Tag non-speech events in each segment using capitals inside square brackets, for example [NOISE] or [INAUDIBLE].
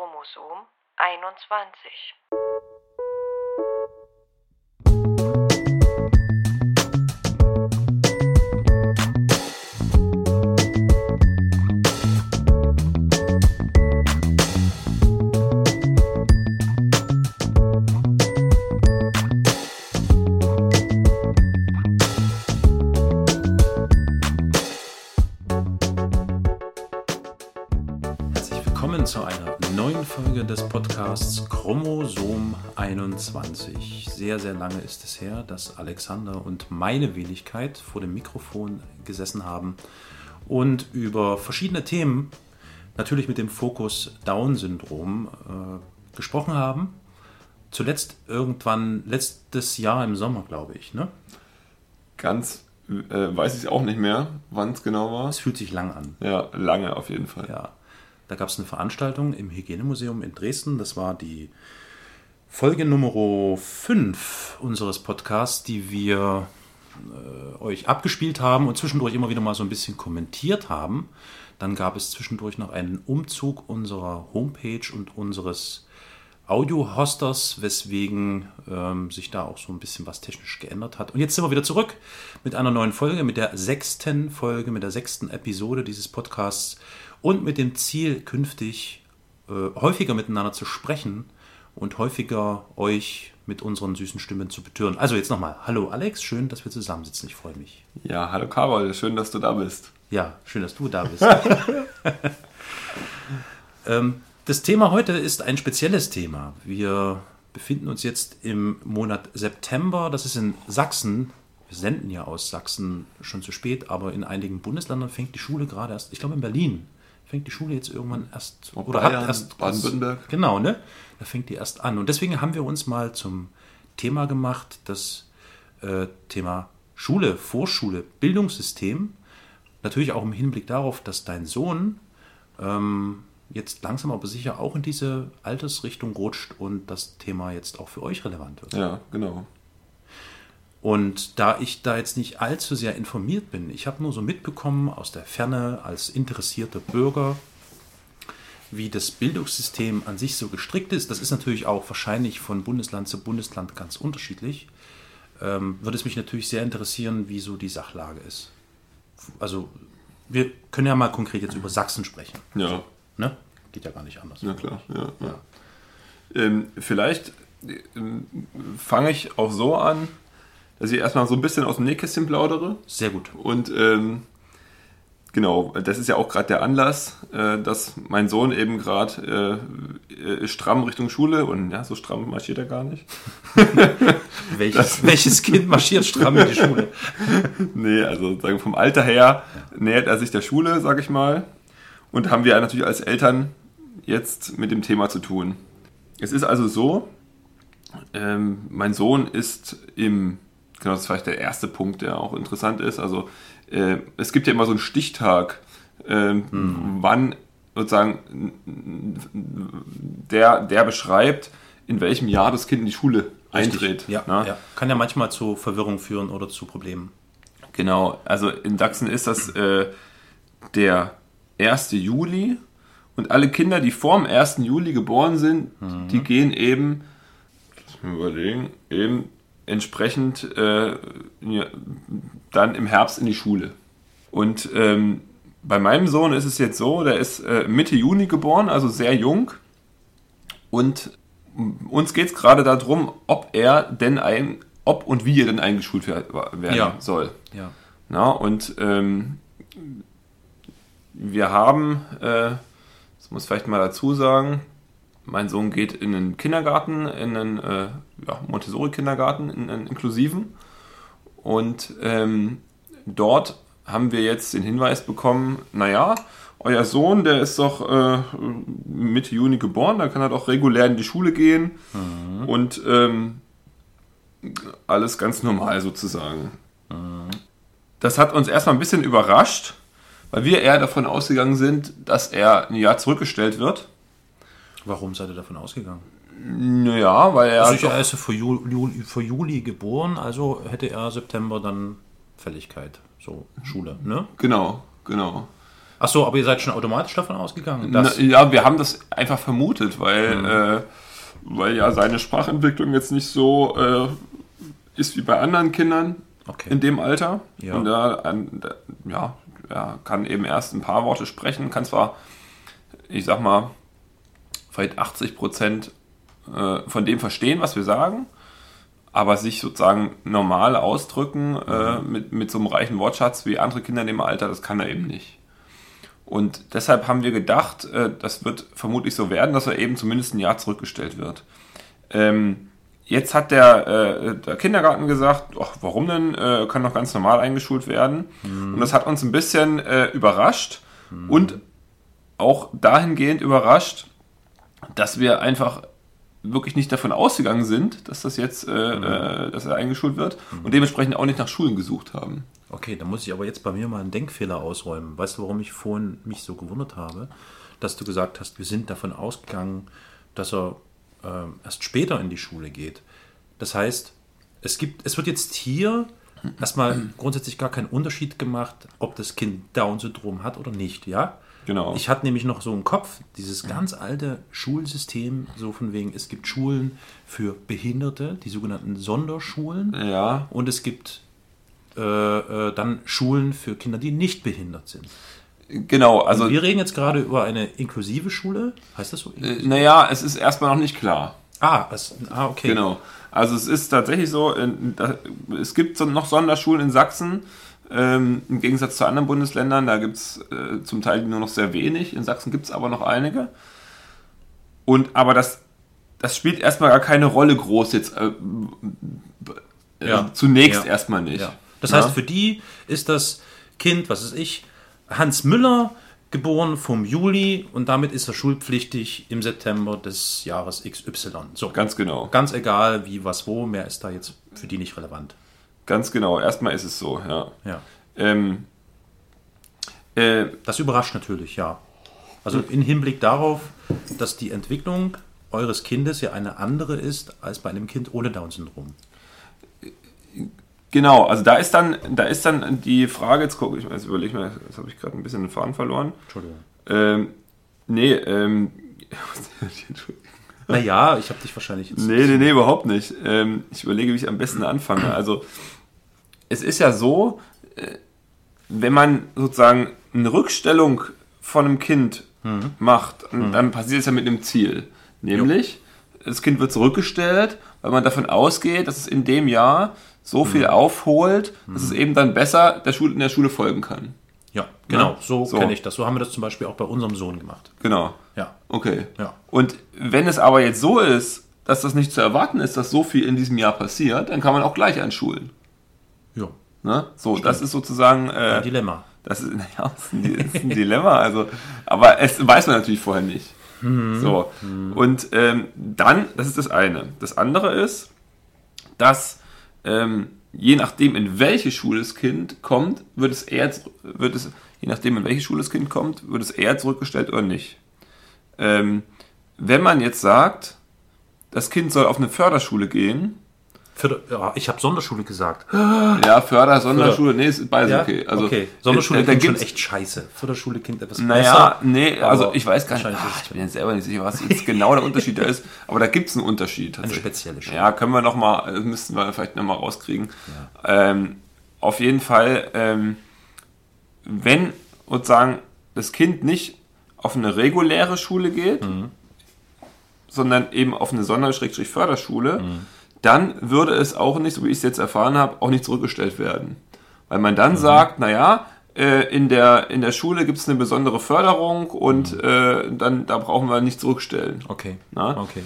Chromosom 21. 21. Sehr, sehr lange ist es her, dass Alexander und meine Wenigkeit vor dem Mikrofon gesessen haben und über verschiedene Themen, natürlich mit dem Fokus Down-Syndrom, äh, gesprochen haben. Zuletzt irgendwann letztes Jahr im Sommer, glaube ich. Ne? Ganz äh, weiß ich auch nicht mehr, wann es genau war. Es fühlt sich lang an. Ja, lange auf jeden Fall. Ja, da gab es eine Veranstaltung im Hygienemuseum in Dresden. Das war die Folge Nummer 5 unseres Podcasts, die wir äh, euch abgespielt haben und zwischendurch immer wieder mal so ein bisschen kommentiert haben. Dann gab es zwischendurch noch einen Umzug unserer Homepage und unseres Audio-Hosters, weswegen ähm, sich da auch so ein bisschen was technisch geändert hat. Und jetzt sind wir wieder zurück mit einer neuen Folge, mit der sechsten Folge, mit der sechsten Episode dieses Podcasts und mit dem Ziel, künftig äh, häufiger miteinander zu sprechen und häufiger euch mit unseren süßen Stimmen zu betören. Also jetzt nochmal, hallo Alex, schön, dass wir zusammensitzen, ich freue mich. Ja, hallo Karol, schön, dass du da bist. Ja, schön, dass du da bist. [LAUGHS] ähm, das Thema heute ist ein spezielles Thema. Wir befinden uns jetzt im Monat September. Das ist in Sachsen. Wir senden ja aus Sachsen schon zu spät, aber in einigen Bundesländern fängt die Schule gerade erst, ich glaube in Berlin, fängt die Schule jetzt irgendwann erst Auch oder Bayern, hat erst Baden-Württemberg. Genau, ne? Da fängt die erst an. Und deswegen haben wir uns mal zum Thema gemacht, das äh, Thema Schule, Vorschule, Bildungssystem. Natürlich auch im Hinblick darauf, dass dein Sohn ähm, jetzt langsam aber sicher auch in diese Altersrichtung rutscht und das Thema jetzt auch für euch relevant wird. Ja, genau. Und da ich da jetzt nicht allzu sehr informiert bin, ich habe nur so mitbekommen aus der Ferne als interessierter Bürger, wie das Bildungssystem an sich so gestrickt ist. Das ist natürlich auch wahrscheinlich von Bundesland zu Bundesland ganz unterschiedlich. Ähm, würde es mich natürlich sehr interessieren, wie so die Sachlage ist. Also wir können ja mal konkret jetzt über Sachsen sprechen. Ja, Ne? Geht ja gar nicht anders. na klar. Ja, ja. Ähm, vielleicht ähm, fange ich auch so an, dass ich erstmal so ein bisschen aus dem Nähkästchen plaudere. Sehr gut. Und ähm, genau, das ist ja auch gerade der Anlass, äh, dass mein Sohn eben gerade äh, äh, stramm Richtung Schule und ja, so stramm marschiert er gar nicht. [LAUGHS] Welches, welches Kind marschiert stramm in die Schule? [LAUGHS] Nee, also sagen vom Alter her nähert er sich der Schule, sag ich mal. Und haben wir natürlich als Eltern jetzt mit dem Thema zu tun. Es ist also so, ähm, mein Sohn ist im, genau das ist vielleicht der erste Punkt, der auch interessant ist. Also äh, es gibt ja immer so einen Stichtag, ähm, wann sozusagen der, der beschreibt, in welchem Jahr das Kind in die Schule eintritt. Ja, ne? ja. Kann ja manchmal zu Verwirrung führen oder zu Problemen. Genau, also in Sachsen ist das äh, der 1. Juli und alle Kinder, die vor dem 1. Juli geboren sind, die gehen eben, lass mich überlegen, eben entsprechend äh, dann im Herbst in die Schule. Und ähm, bei meinem Sohn ist es jetzt so, der ist äh, Mitte Juni geboren, also sehr jung. Und uns geht es gerade darum, ob er denn ein, ob und wie er denn eingeschult wer- werden Ja. soll. Ja. Na, und ähm, wir haben, äh, das muss ich vielleicht mal dazu sagen, mein Sohn geht in einen Kindergarten, in einen äh, ja, Montessori-Kindergarten, in einen inklusiven. Und ähm, dort haben wir jetzt den Hinweis bekommen, naja, euer Sohn, der ist doch äh, Mitte Juni geboren, da kann er doch regulär in die Schule gehen und ähm, alles ganz normal sozusagen. Das hat uns erstmal ein bisschen überrascht, weil wir eher davon ausgegangen sind, dass er ein Jahr zurückgestellt wird. Warum seid ihr davon ausgegangen? Naja, weil er. Also er ist ja für Juli, für Juli geboren, also hätte er September dann Fälligkeit. So, Schule, ne? Genau, genau. Ach so, aber ihr seid schon automatisch davon ausgegangen, Na, ja, wir haben das einfach vermutet, weil, äh, weil ja seine Sprachentwicklung jetzt nicht so äh, ist wie bei anderen Kindern Okay. in dem Alter. Ja. Und da, ja, er kann eben erst ein paar Worte sprechen, kann zwar, ich sag mal, vielleicht 80 Prozent äh, von dem verstehen, was wir sagen, aber sich sozusagen normal ausdrücken äh, mit, mit so einem reichen Wortschatz wie andere Kinder in dem Alter, das kann er eben nicht. Und deshalb haben wir gedacht, äh, das wird vermutlich so werden, dass er eben zumindest ein Jahr zurückgestellt wird. Ähm, jetzt hat der, äh, der Kindergarten gesagt, ach, warum denn, äh, kann doch ganz normal eingeschult werden. Und das hat uns ein bisschen überrascht und auch dahingehend überrascht, dass wir einfach wirklich nicht davon ausgegangen sind, dass das jetzt, äh, äh, dass er eingeschult wird und dementsprechend auch nicht nach Schulen gesucht haben. Okay, da muss ich aber jetzt bei mir mal einen Denkfehler ausräumen. Weißt du, warum ich vorhin mich so gewundert habe? Dass du gesagt hast, wir sind davon ausgegangen, dass er ähm, erst später in die Schule geht. Das heißt, es gibt, es wird jetzt hier erstmal grundsätzlich gar keinen Unterschied gemacht, ob das Kind Down-Syndrom hat oder nicht, ja? Genau. Ich hatte nämlich noch so im Kopf dieses ganz alte Schulsystem, so von wegen, es gibt Schulen für Behinderte, die sogenannten Sonderschulen. ja, Und es gibt äh, äh, dann Schulen für Kinder, die nicht behindert sind. genau. Also, Wir reden jetzt gerade über eine inklusive Schule. Heißt das so? äh, naja, es ist erstmal noch nicht klar. ah, es, ah, okay. Genau. Also es ist tatsächlich so, in, da, es gibt so noch Sonderschulen in Sachsen, ähm, im Gegensatz zu anderen Bundesländern, da gibt es äh, zum Teil nur noch sehr wenig, in Sachsen gibt es aber noch einige. Und aber das, das spielt erstmal gar keine Rolle groß jetzt. Äh, äh, Ja. Zunächst Ja. erstmal nicht. Ja. Das heißt, für die ist das Kind, was ist ich, Hans Müller, geboren vom Juli und damit ist er schulpflichtig im September des Jahres XY. So, Ganz genau. ganz egal wie, was, wo, mehr ist da jetzt für die nicht relevant. Ganz genau. Erstmal ist es so, ja. Ja. Ähm, äh, Das überrascht natürlich, ja. Also im Hinblick darauf, dass die Entwicklung eures Kindes ja eine andere ist als bei einem Kind ohne Down-Syndrom. Genau, also da ist dann, da ist dann die Frage, jetzt gucke ich mal, jetzt überlege ich mal, jetzt habe ich gerade ein bisschen den Faden verloren. Entschuldigung. Ähm, nee, ähm, [LAUGHS] Naja, ich habe dich wahrscheinlich jetzt. nee, nee, nee, überhaupt nicht. Ähm, ich überlege, wie ich am besten anfange. Also, es ist ja so, äh, wenn man sozusagen eine Rückstellung von einem Kind macht, dann passiert es ja mit einem Ziel. Nämlich, das Kind wird zurückgestellt, weil man davon ausgeht, dass es in dem Jahr so viel aufholt, dass es eben dann besser der Schule, in der Schule folgen kann. Ja, genau, Ja, so, so. kenne ich das. So haben wir das zum Beispiel auch bei unserem Sohn gemacht. Genau. Ja. Okay. Ja. Und wenn es aber jetzt so ist, dass das nicht zu erwarten ist, dass so viel in diesem Jahr passiert, dann kann man auch gleich anschulen. Ja. Ne? So, das ist sozusagen, Ein äh, Dilemma. das ist, [LAUGHS] naja, ist ein, ist ein Dilemma. Also, aber es weiß man natürlich vorher nicht. So. Und ähm, dann, das ist das eine. Das andere ist, dass ähm, je nachdem, in welche Schule das Kind kommt, wird es eher, wird es, je nachdem, in welche Schule das Kind kommt, wird es eher zurückgestellt oder nicht. Ähm, wenn man jetzt sagt, das Kind soll auf eine Förderschule gehen, Für, ja, ich habe Sonderschule gesagt. ja, Förder, Sonderschule, nee, ist beides Ja? okay. Also, okay. Sonderschule äh, klingt schon echt scheiße. Förderschule klingt etwas Naja, besser. nee, also ich weiß gar nicht, wahrscheinlich ah, ich bin jetzt selber nicht sicher, was jetzt genau der Unterschied da ist, aber da gibt es einen Unterschied. eine spezielle Schule. Ja, können wir noch mal, äh, müssten wir vielleicht noch mal rauskriegen. Ähm, auf jeden Fall, ähm, wenn sozusagen das Kind nicht auf eine reguläre Schule geht, sondern eben auf eine Sonder-Förderschule, dann würde es auch nicht, so wie ich es jetzt erfahren habe, auch nicht zurückgestellt werden. Weil man dann sagt, naja, äh, in, der, in der Schule gibt es eine besondere Förderung und äh, dann da brauchen wir nicht zurückstellen. Okay. Na? Okay.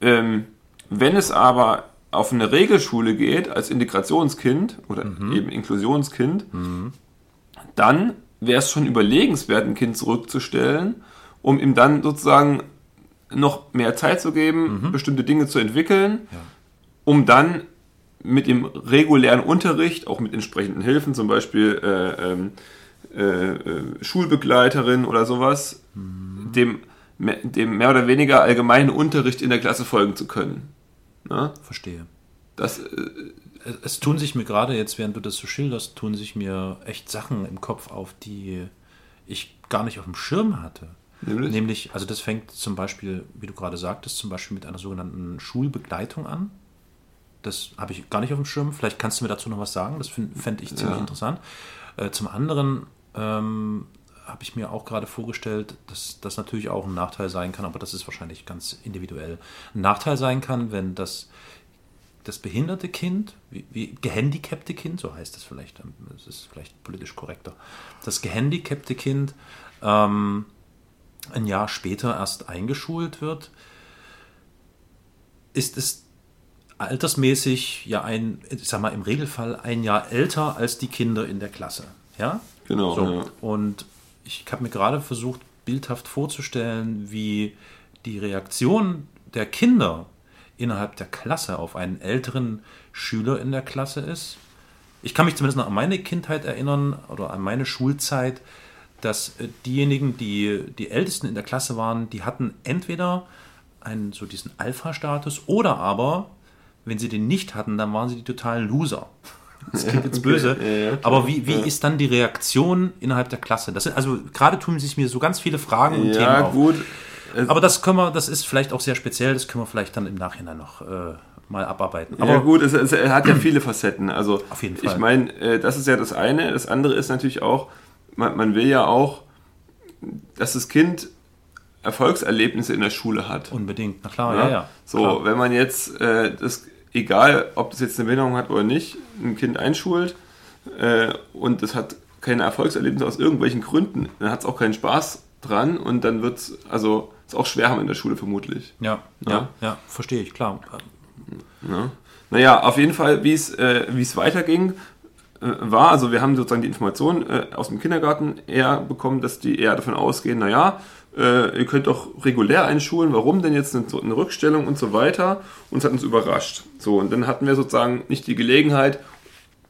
Ähm, wenn es aber auf eine Regelschule geht, als Integrationskind oder eben Inklusionskind, dann wäre es schon überlegenswert, ein Kind zurückzustellen, um ihm dann sozusagen noch mehr Zeit zu geben, bestimmte Dinge zu entwickeln, um dann mit dem regulären Unterricht, auch mit entsprechenden Hilfen, zum Beispiel äh, ähm, äh, äh, Schulbegleiterin oder sowas, dem, me- dem mehr oder weniger allgemeinen Unterricht in der Klasse folgen zu können. Na? Verstehe. Das, äh, Es, es tun sich mir gerade jetzt, während du das so schilderst, tun sich mir echt Sachen im Kopf auf, die ich gar nicht auf dem Schirm hatte. Nämlich? Nämlich, also das fängt zum Beispiel, wie du gerade sagtest, zum Beispiel mit einer sogenannten Schulbegleitung an. Das habe ich gar nicht auf dem Schirm. Vielleicht kannst du mir dazu noch was sagen. Das fände ich ziemlich Ja. interessant. Äh, zum anderen ähm, habe ich mir auch gerade vorgestellt, dass das natürlich auch ein Nachteil sein kann, aber das ist wahrscheinlich ganz individuell. Ein Nachteil sein kann, wenn das, das behinderte Kind, wie, wie gehandicapte Kind, so heißt es vielleicht, das ist vielleicht politisch korrekter, das gehandicapte Kind ähm, ein Jahr später erst eingeschult wird, ist es altersmäßig ja ein, ich sag mal, im Regelfall ein Jahr älter als die Kinder in der Klasse. Ja? Genau, So. ja. Und ich habe mir gerade versucht, bildhaft vorzustellen, wie die Reaktion der Kinder innerhalb der Klasse auf einen älteren Schüler in der Klasse ist. Ich kann mich zumindest noch an meine Kindheit erinnern oder an meine Schulzeit, dass äh, diejenigen, die die Ältesten in der Klasse waren, die hatten entweder einen so diesen Alpha-Status oder aber, wenn sie den nicht hatten, dann waren sie die totalen Loser. [LAUGHS] Das klingt jetzt böse. Ja, ja, klar. aber wie, wie Ja. ist dann die Reaktion innerhalb der Klasse? Das sind, also gerade tun sich mir so ganz viele Fragen und Themen Ja, auf. gut. Es- Aber das können wir, das ist vielleicht auch sehr speziell, das können wir vielleicht dann im Nachhinein noch äh, mal abarbeiten. Aber ja gut, es, es hat ja viele Facetten. Also Auf jeden Ich Fall. meine, äh, das ist ja das eine. Das andere ist natürlich auch, man, man will ja auch, dass das Kind Erfolgserlebnisse in der Schule hat. unbedingt, na klar, ja, ja. So, klar. wenn man jetzt äh, das, egal ob das jetzt eine Behinderung hat oder nicht, ein Kind einschult äh, und das hat keine Erfolgserlebnisse aus irgendwelchen Gründen, dann hat es auch keinen Spaß dran und dann wird es, also ist auch schwer haben in der Schule vermutlich. Ja, ja, Ja. ja, verstehe ich, klar. Ja. Naja, auf jeden Fall, wie es äh, wie es weiterging, äh, war, also wir haben sozusagen die Information äh, aus dem Kindergarten eher bekommen, dass die eher davon ausgehen, naja, äh, ihr könnt doch regulär einschulen, warum denn jetzt eine, eine Rückstellung und so weiter. Und es hat uns überrascht. So, und dann hatten wir sozusagen nicht die Gelegenheit,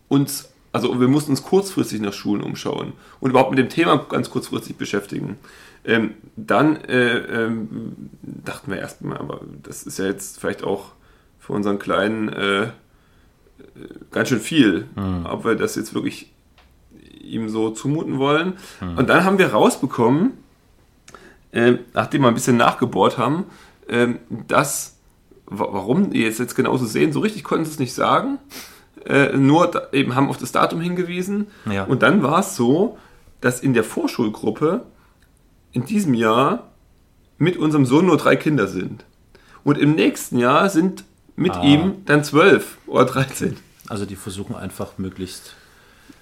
uns, also wir mussten uns kurzfristig nach Schulen umschauen und überhaupt mit dem Thema ganz kurzfristig beschäftigen. Ähm, dann äh, ähm, dachten wir erstmal, aber das ist ja jetzt vielleicht auch für unseren Kleinen äh, ganz schön viel, ob wir das jetzt wirklich ihm so zumuten wollen. Und dann haben wir rausbekommen, ähm, nachdem wir ein bisschen nachgebohrt haben, ähm, dass, wa- warum die jetzt, jetzt genauso sehen, so richtig konnten sie es nicht sagen, äh, nur da, eben haben auf das Datum hingewiesen. Ja. Und dann war es so, dass in der Vorschulgruppe in diesem Jahr mit unserem Sohn nur drei Kinder sind. Und im nächsten Jahr sind mit Ah. ihm dann zwölf oder 13. Also die versuchen einfach möglichst.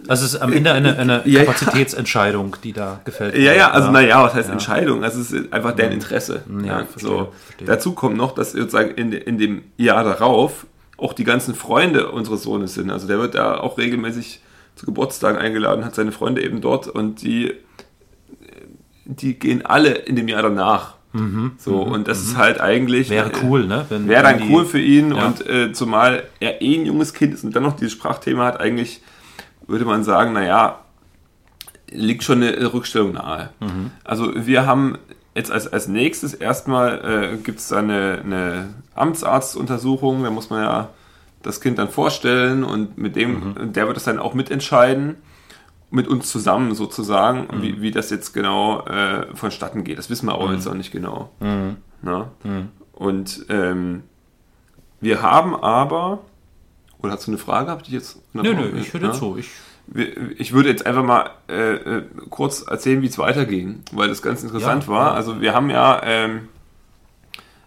Also es ist am Ende eine, eine Ja, ja. Kapazitätsentscheidung, die da gefällt Ja, ja, also naja, was heißt Ja. Entscheidung? Also es ist einfach deren Interesse. Ja, verstehe, so. verstehe. Dazu kommt noch, dass sozusagen in, in dem Jahr darauf auch die ganzen Freunde unseres Sohnes sind. Also der wird da auch regelmäßig zu Geburtstagen eingeladen, hat seine Freunde eben dort und die, die gehen alle in dem Jahr danach. so, und das ist halt eigentlich. Mhm, Wäre cool, ne? Wäre dann die- cool für ihn Ja. und äh, zumal er eh ein junges Kind ist und dann noch dieses Sprachthema hat, eigentlich würde man sagen, naja, liegt schon eine Rückstellung nahe. Mhm. Also wir haben jetzt als, als nächstes erstmal äh, gibt es eine, eine Amtsarztuntersuchung, da muss man ja das Kind dann vorstellen und mit dem, Mhm. der wird das dann auch mitentscheiden, mit uns zusammen sozusagen, Mhm. wie, wie das jetzt genau äh, vonstatten geht. Das wissen wir auch jetzt noch nicht genau. Mhm. Na? Und ähm, wir haben aber, oder hast du eine Frage? Hab ich jetzt Nö, nö, ich höre Ja? zu. Ich, Ich würde jetzt einfach mal äh, äh, kurz erzählen, wie es weiterging, weil das ganz interessant Ja, war. ja. Also wir haben ja ähm,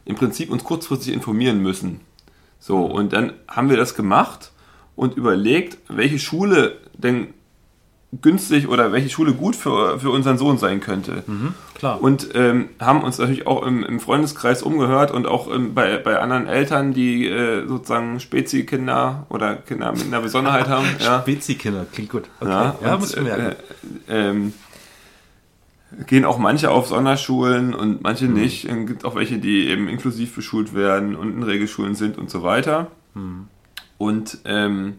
im Prinzip uns kurzfristig informieren müssen. So, und dann haben wir das gemacht und überlegt, welche Schule denn günstig oder welche Schule gut für, für unseren Sohn sein könnte. klar. Und ähm, haben uns natürlich auch im, im Freundeskreis umgehört und auch ähm, bei, bei anderen Eltern, die äh, sozusagen Spezi-Kinder oder Kinder mit einer Besonderheit haben. [LAUGHS] ja. Spezi-Kinder, klingt gut. Okay. Ja, Ja, und, muss ich merken. Äh, ähm, gehen auch manche auf Sonderschulen und manche Mhm. nicht. Es gibt auch welche, die eben inklusiv beschult werden und in Regelschulen sind und so weiter. Mhm. Und ähm,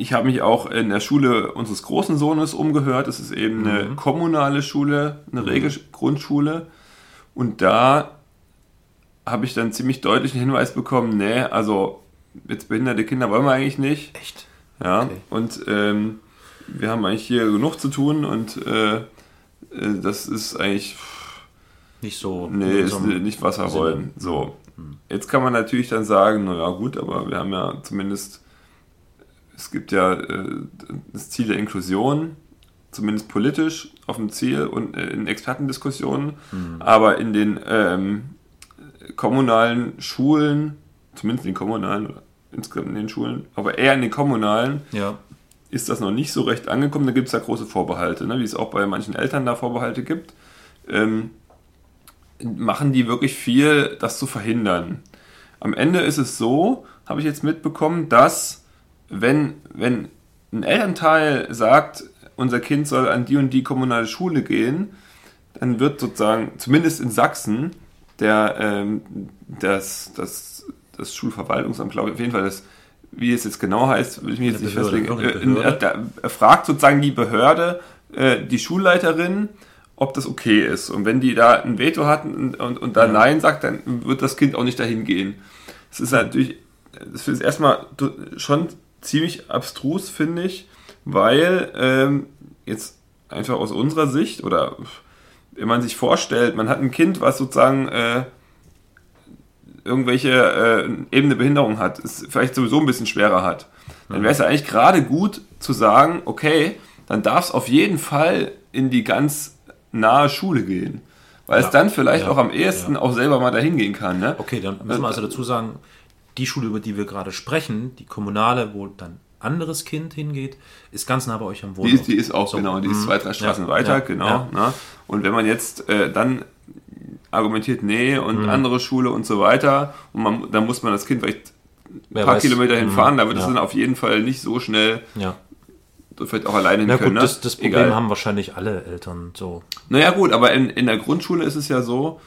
ich habe mich auch in der Schule unseres großen Sohnes umgehört. Es ist eben eine Mhm. kommunale Schule, eine Regelgrundschule. Und da habe ich dann ziemlich deutlichen Hinweis bekommen, nee, also jetzt behinderte Kinder wollen wir eigentlich nicht. Echt? Ja, Okay. und ähm, wir haben eigentlich hier genug zu tun und äh, äh, das ist eigentlich Nicht so. Nee, ist nicht Wasser wollen. So. Jetzt kann man natürlich dann sagen, naja gut, aber wir haben ja zumindest, es gibt ja äh, das Ziel der Inklusion, zumindest politisch auf dem Ziel und äh, in Expertendiskussionen, aber in den ähm, kommunalen Schulen, zumindest in den kommunalen oder insgesamt in den Schulen, aber eher in den kommunalen, Ja. ist das noch nicht so recht angekommen. Da gibt es ja große Vorbehalte, ne? wie es auch bei manchen Eltern da Vorbehalte gibt. Ähm, machen die wirklich viel, das zu verhindern. Am Ende ist es so, habe ich jetzt mitbekommen, dass wenn, wenn ein Elternteil sagt, unser Kind soll an die und die kommunale Schule gehen, dann wird sozusagen, zumindest in Sachsen, der, ähm, das, das, das Schulverwaltungsamt, glaube ich, auf jeden Fall das, wie es jetzt genau heißt, will ich mich jetzt nicht Behörde, festlegen. Äh, in- Behörde. da- Er fragt sozusagen die Behörde, äh, die Schulleiterin, ob das okay ist. Und wenn die da ein Veto hatten und, und, und da Nein sagt, dann wird das Kind auch nicht dahin gehen. Das ist natürlich, das ist erstmal schon ziemlich abstrus, finde ich, weil ähm, jetzt einfach aus unserer Sicht oder wenn man sich vorstellt, man hat ein Kind, was sozusagen äh, irgendwelche äh, eben eine Behinderung hat, es vielleicht sowieso ein bisschen schwerer hat, dann wäre es ja eigentlich gerade gut zu sagen, okay, dann darf es auf jeden Fall in die ganz nahe Schule gehen. Weil Ja. es dann vielleicht Ja. auch am ehesten auch selber mal dahin gehen kann. Ne? Okay, dann müssen wir also dazu sagen, die Schule, über die wir gerade sprechen, die kommunale, wo dann anderes Kind hingeht, ist ganz nah bei euch am Die Wohnort. ist, die ist auch, So. genau, die ist Mhm. zwei, drei Straßen Ja, weiter, ja, genau. ja. Ne? Und wenn man jetzt äh, dann argumentiert, nee, und Mhm. andere Schule und so weiter, und man, dann muss man das Kind vielleicht ein paar weiß. Kilometer Mhm. hinfahren, da wird es dann auf jeden Fall nicht so schnell Ja. vielleicht auch alleine hin können. gut, ne? das, das Problem Egal. haben wahrscheinlich alle Eltern so. Naja gut, aber in, in der Grundschule ist es ja so,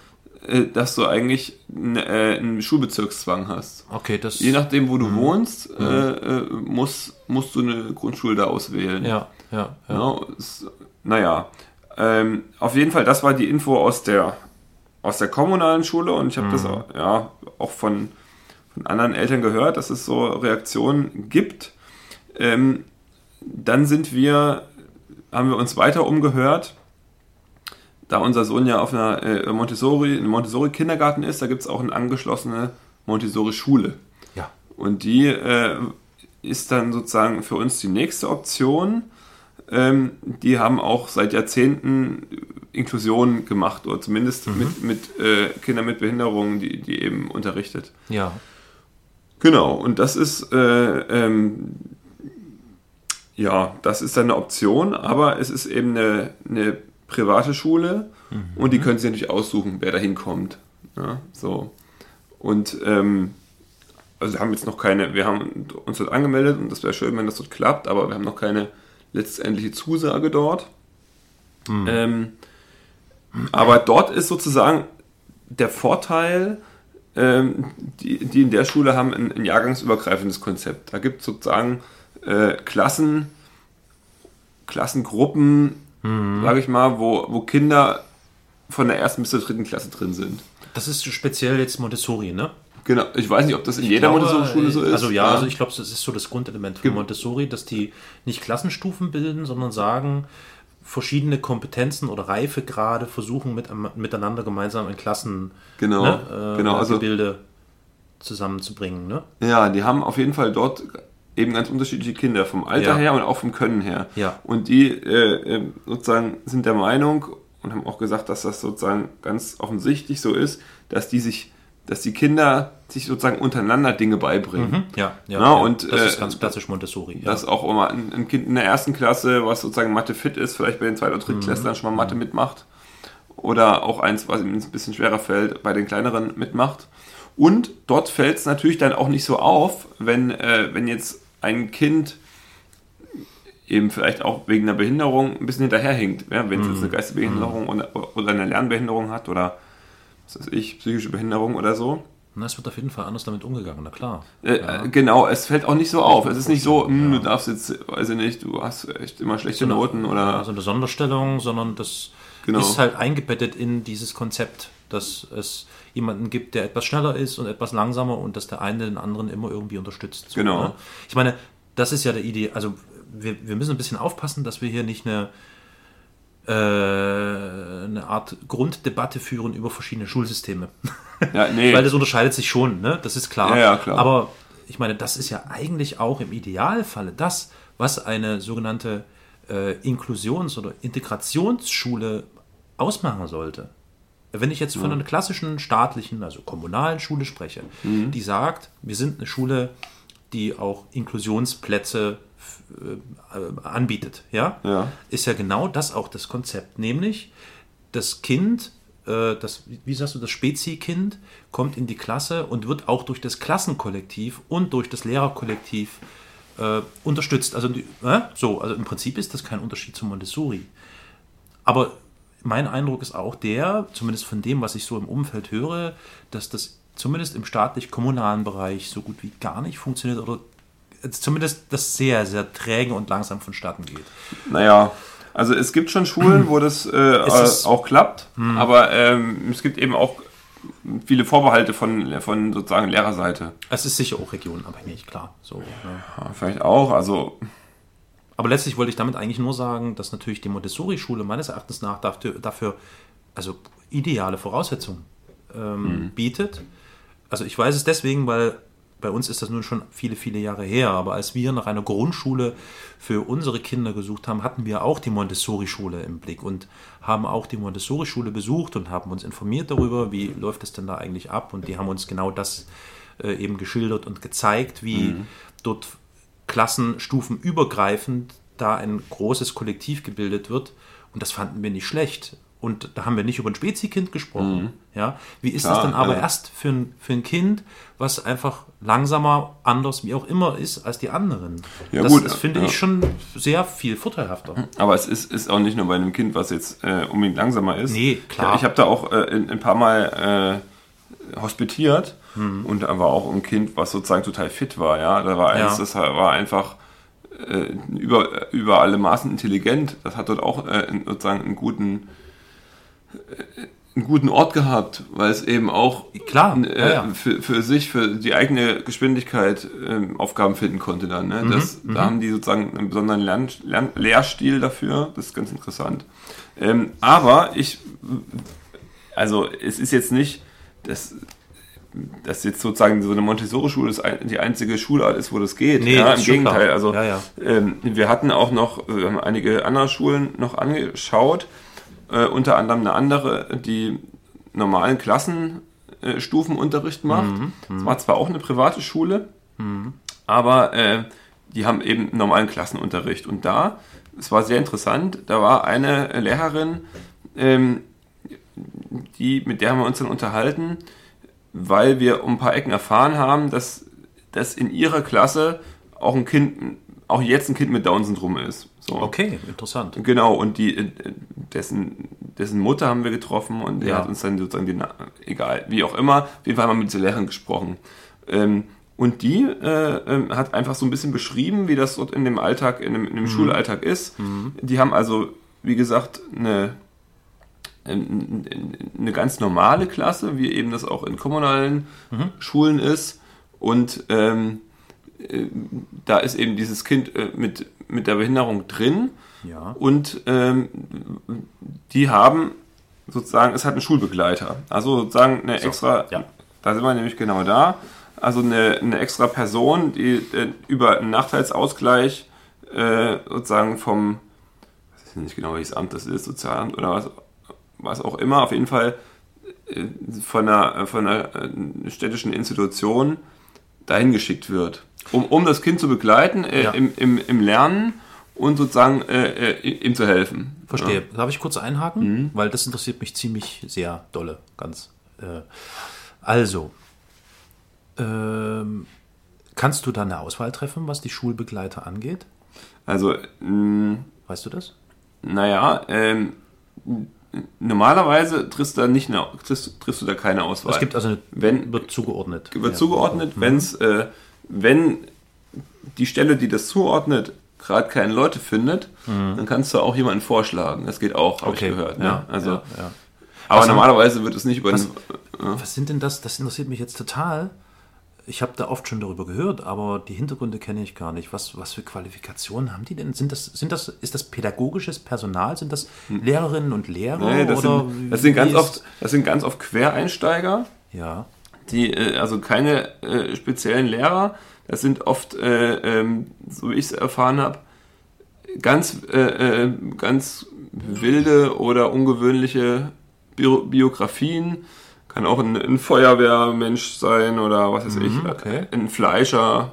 dass du eigentlich äh, einen Schulbezirkszwang hast. Okay, das. Je nachdem, wo du wohnst, äh, äh, musst, musst du eine Grundschule da auswählen. Ja, ja, ja. Ja, es, naja, ähm, auf jeden Fall, das war die Info aus der, aus der kommunalen Schule und ich habe das auch, ja, auch von, von anderen Eltern gehört, dass es so Reaktionen gibt. Ähm, dann sind wir, haben wir uns weiter umgehört, da unser Sohn ja auf einer äh, Montessori, einem Montessori-Kindergarten ist, da gibt es auch eine angeschlossene Montessori-Schule. Ja. Und die äh, ist dann sozusagen für uns die nächste Option. Ähm, die haben auch seit Jahrzehnten Inklusion gemacht oder zumindest mit, mit äh, Kindern mit Behinderungen, die, die eben unterrichtet. ja. Genau, und das ist, äh, ähm, ja, das ist dann eine Option, aber es ist eben eine, eine private Schule und die können sich natürlich aussuchen, wer da hinkommt. Ja, so. Und ähm, also wir haben jetzt noch keine, wir haben uns dort angemeldet und das wäre schön, wenn das dort klappt, aber wir haben noch keine letztendliche Zusage dort. Ähm, aber dort ist sozusagen der Vorteil, ähm, die, die in der Schule haben ein, ein jahrgangsübergreifendes Konzept. Da gibt es sozusagen äh, Klassen, Klassengruppen, sage ich mal, wo, wo Kinder von der ersten bis zur dritten Klasse drin sind. Das ist speziell jetzt Montessori, ne? Genau, ich weiß nicht, ob das in jeder glaube, Montessori-Schule so ist. Also ja, also ich glaube, das ist so das Grundelement von Montessori, dass die nicht Klassenstufen bilden, sondern sagen, verschiedene Kompetenzen oder Reifegrade versuchen mit, miteinander gemeinsam in Klassen Genau, ne, äh, genau, also- Gebilde zusammenzubringen. Ne? Ja, die haben auf jeden Fall dort eben ganz unterschiedliche Kinder, vom Alter Ja. her und auch vom Können her. Ja. Und die äh, äh, sozusagen sind der Meinung und haben auch gesagt, dass das sozusagen ganz offensichtlich so ist, dass die sich, dass die Kinder sich sozusagen untereinander Dinge beibringen. Ja, ja, Ja, ja. und, das äh, ist ganz klassisch Montessori. Ja. Dass auch immer ein, ein Kind in der ersten Klasse, was sozusagen Mathe fit ist, vielleicht bei den Zweit- oder Drittklässlern schon mal Mathe mitmacht. Oder auch eins, was ihm ein bisschen schwerer fällt, bei den kleineren mitmacht. Und dort fällt es natürlich dann auch nicht so auf, wenn, äh, wenn jetzt ein Kind eben vielleicht auch wegen einer Behinderung ein bisschen hinterherhinkt. Ja? Wenn es jetzt eine Geistesbehinderung oder, oder eine Lernbehinderung hat oder was weiß ich, psychische Behinderung oder so. Na, es wird auf jeden Fall anders damit umgegangen, na klar. Äh, Ja. äh, Genau, es fällt auch nicht so auf. Es ist nicht so, hm, du darfst jetzt, weiß ich nicht, du hast echt immer schlechte Noten oder. Also eine Sonderstellung, sondern das Genau. ist halt eingebettet in dieses Konzept, dass es jemanden gibt, der etwas schneller ist und etwas langsamer und dass der eine den anderen immer irgendwie unterstützt. So, Genau. Ne? Ich meine, das ist ja der Idee, also wir, wir müssen ein bisschen aufpassen, dass wir hier nicht eine, äh, eine Art Grunddebatte führen über verschiedene Schulsysteme. Ja, [LAUGHS] nee. Weil das unterscheidet sich schon, ne? das ist klar. Ja, ja, klar. Aber ich meine, das ist ja eigentlich auch im Idealfalle das, was eine sogenannte äh, Inklusions- oder Integrationsschule ausmachen sollte. Wenn ich jetzt von einer klassischen staatlichen, also kommunalen Schule spreche, Mhm. die sagt, wir sind eine Schule, die auch Inklusionsplätze äh, anbietet, ja? Ja. ist ja genau das auch das Konzept, nämlich das Kind, äh, das, wie sagst du, das Spezi-Kind kommt in die Klasse und wird auch durch das Klassenkollektiv und durch das Lehrerkollektiv äh, unterstützt. Also äh, so, also im Prinzip ist das kein Unterschied zu Montessori. Aber mein Eindruck ist auch der, zumindest von dem, was ich so im Umfeld höre, dass das zumindest im staatlich-kommunalen Bereich so gut wie gar nicht funktioniert oder zumindest das sehr, sehr träge und langsam vonstatten geht. Naja, also es gibt schon Schulen, wo das äh, äh, auch klappt, aber ähm, es gibt eben auch viele Vorbehalte von, von sozusagen Lehrerseite. Es ist sicher auch regionenabhängig, klar. So, ne. Ja, vielleicht auch, also Aber letztlich wollte ich damit eigentlich nur sagen, dass natürlich die Montessori-Schule meines Erachtens nach dafür, dafür also ideale Voraussetzungen ähm, bietet. Also ich weiß es deswegen, weil bei uns ist das nun schon viele, viele Jahre her, aber als wir nach einer Grundschule für unsere Kinder gesucht haben, hatten wir auch die Montessori-Schule im Blick und haben auch die Montessori-Schule besucht und haben uns informiert darüber, wie läuft es denn da eigentlich ab. Und die haben uns genau das äh, eben geschildert und gezeigt, wie dort klassenstufenübergreifend da ein großes Kollektiv gebildet wird und das fanden wir nicht schlecht. Und da haben wir nicht über ein Spezikind gesprochen. Ja, wie ist das Klar, dann aber ja. erst für ein, für ein Kind, was einfach langsamer, anders, wie auch immer ist als die anderen? Ja, das, gut, das finde ja. ich schon sehr viel vorteilhafter. Aber es ist, ist auch nicht nur bei einem Kind, was jetzt äh, unbedingt langsamer ist. Nee, klar. Ich, ich habe da auch äh, ein, ein paar Mal äh, hospitiert Hm. und da war auch ein Kind, was sozusagen total fit war. Ja, da war eins, Ja. das war einfach äh, über, über alle Maßen intelligent. Das hat dort auch äh, sozusagen einen guten äh, einen guten Ort gehabt, weil es eben auch Klar, äh, ja, ja. Für, für sich, für die eigene Geschwindigkeit ähm, Aufgaben finden konnte dann. Ne? Das, Da haben die sozusagen einen besonderen Lern, Lern, Lehrstil dafür. Das ist ganz interessant. Ähm, aber ich, also es ist jetzt nicht, dass, dass jetzt sozusagen so eine Montessori-Schule das die einzige Schulart ist, wo das geht. Nee, ja, das Im Gegenteil. klar. Also Ja, ja. Ähm, wir hatten auch noch haben einige andere Schulen noch angeschaut, äh, unter anderem eine andere, die normalen Klassenstufenunterricht macht. Mhm, Es war zwar auch eine private Schule, aber äh, die haben eben normalen Klassenunterricht. Und da, es war sehr interessant, da war eine Lehrerin, ähm, die, mit der haben wir uns dann unterhalten, weil wir um ein paar Ecken erfahren haben, dass, dass in ihrer Klasse auch ein Kind, auch jetzt ein Kind mit Down-Syndrom ist. So. Okay, interessant. Genau, und die, äh, dessen, dessen Mutter haben wir getroffen und der Ja. hat uns dann sozusagen die, Na- egal, wie auch immer, auf jeden Fall haben wir mit dieser Lehrerin gesprochen. Ähm, und die äh, ähm, hat einfach so ein bisschen beschrieben, wie das dort in dem Alltag, in dem, in dem Schulalltag ist. Die haben also, wie gesagt, eine, eine ganz normale Klasse, wie eben das auch in kommunalen Schulen ist. Und ähm, äh, da ist eben dieses Kind äh, mit, mit der Behinderung drin. Ja. Und ähm, die haben sozusagen, es hat einen Schulbegleiter. Also sozusagen eine extra, ja. da sind wir nämlich genau da. Also eine, eine extra Person, die äh, über einen Nachteilsausgleich äh, sozusagen vom, ich weiß nicht genau, welches Amt das ist, Sozialamt oder was, was auch immer, auf jeden Fall äh, von einer, von einer äh, städtischen Institution dahin geschickt wird, um, um das Kind zu begleiten äh, Ja. im, im, im Lernen und sozusagen äh, äh, ihm zu helfen. Verstehe. Ja. Darf ich kurz einhaken? Weil das interessiert mich ziemlich sehr dolle. Ganz. Äh, also, ähm, kannst du da eine Auswahl treffen, was die Schulbegleiter angeht? Also, mh, Weißt du das? naja, ähm, normalerweise triffst du da nicht eine, triffst, triffst du da keine Auswahl. Es gibt also eine, Wenn- wird zugeordnet. wird Ja. zugeordnet, wenn's, äh, wenn die Stelle, die das zuordnet, gerade keine Leute findet, dann kannst du auch jemanden vorschlagen. Das geht auch, habe Okay, ich gehört. Ne? ja, also, ja. Aber Was normalerweise wird es nicht über was- den, Was sind denn das? Das interessiert mich jetzt total. Ich habe da oft schon darüber gehört, aber die Hintergründe kenne ich gar nicht. Was, was für Qualifikationen haben die denn? Sind das, sind das, ist das pädagogisches Personal? Sind das Lehrerinnen und Lehrer? Nee, das, oder sind, das, sind ganz oft, das sind ganz oft Quereinsteiger, Ja. die, äh, also keine äh, speziellen Lehrer. Das sind oft, äh, ähm, so wie ich es erfahren habe, ganz, äh, äh, ganz wilde oder ungewöhnliche Bio Biografien. Kann auch ein, ein Feuerwehrmensch sein oder was weiß ich, okay. ein Fleischer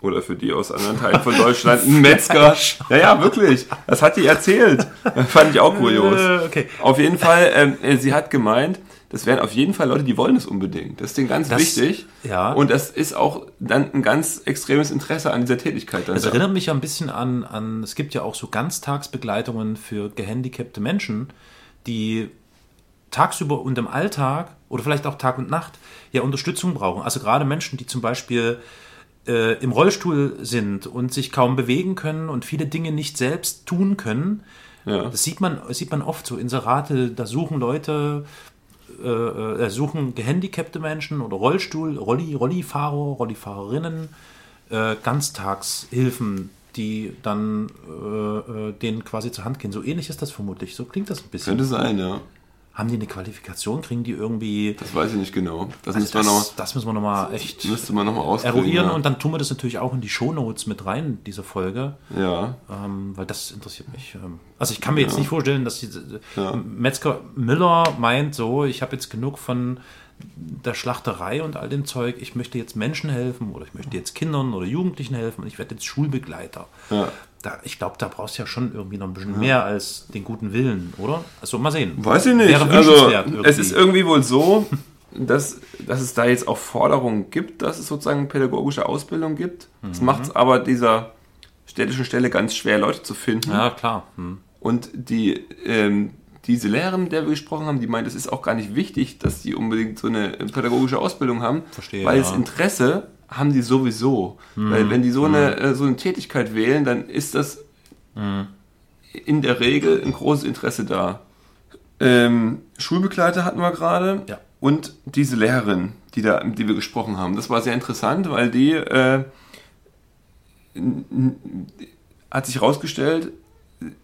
oder für die aus anderen Teilen von [LAUGHS] Deutschland ein Metzger. Ja, ja, wirklich. Das hat die erzählt. [LAUGHS] Fand ich auch kurios. Äh, okay. Auf jeden Fall, ähm, äh, sie hat gemeint, das wären auf jeden Fall Leute, die wollen es unbedingt. Das ist denen ganz Das- wichtig. ja. Und das ist auch dann ein ganz extremes Interesse an dieser Tätigkeit. Dann Es da. erinnert mich ja ein bisschen an, an, es gibt ja auch so Ganztagsbegleitungen für gehandicapte Menschen, die tagsüber und im Alltag oder vielleicht auch Tag und Nacht ja Unterstützung brauchen. Also gerade Menschen, die zum Beispiel äh, im Rollstuhl sind und sich kaum bewegen können und viele Dinge nicht selbst tun können. Ja. Das sieht man, sieht man oft so Inserate, da suchen Leute, äh, äh, suchen gehandicapte Menschen oder Rollstuhl, Rolli, Rollifahrer, Rollifahrerinnen, äh, Ganztagshilfen, die dann äh, äh, denen quasi zur Hand gehen. So ähnlich ist das vermutlich. So klingt das ein bisschen. Könnte sein, ja. Haben die eine Qualifikation? Kriegen die irgendwie. Das weiß ich nicht genau. Das, Also müsste man noch das, das müssen wir nochmal echt müsste man noch mal auskriegen. eruieren ja. und dann tun wir das natürlich auch in die Shownotes mit rein, diese Folge. ja. Ähm, weil das interessiert mich. Ähm, Also ich kann mir jetzt Ja. nicht vorstellen, dass die, Ja. Metzger Müller meint so, ich habe jetzt genug von der Schlachterei und all dem Zeug, ich möchte jetzt Menschen helfen oder ich möchte jetzt Kindern oder Jugendlichen helfen und ich werde jetzt Schulbegleiter. Ja. Da, ich glaube, da brauchst du ja schon irgendwie noch ein bisschen mehr als den guten Willen, oder? Also mal sehen. Weiß ich nicht. Also, es ist irgendwie wohl so, dass, dass es da jetzt auch Forderungen gibt, dass es sozusagen pädagogische Ausbildung gibt. Mhm. Das macht es aber dieser städtischen Stelle ganz schwer, Leute zu finden. Ja, klar. Hm. Und die, ähm, diese Lehrerin, mit der wir gesprochen haben, die meint, es ist auch gar nicht wichtig, dass die unbedingt so eine pädagogische Ausbildung haben, Verstehe, weil ja. das Interesse haben die sowieso. Mhm. Weil wenn die so eine, äh, so eine Tätigkeit wählen, dann ist das Mhm. in der Regel ein großes Interesse da. Ähm, Schulbegleiter hatten wir gerade Ja. und diese Lehrerin, die, da, die wir gesprochen haben. Das war sehr interessant, weil die äh, hat sich herausgestellt,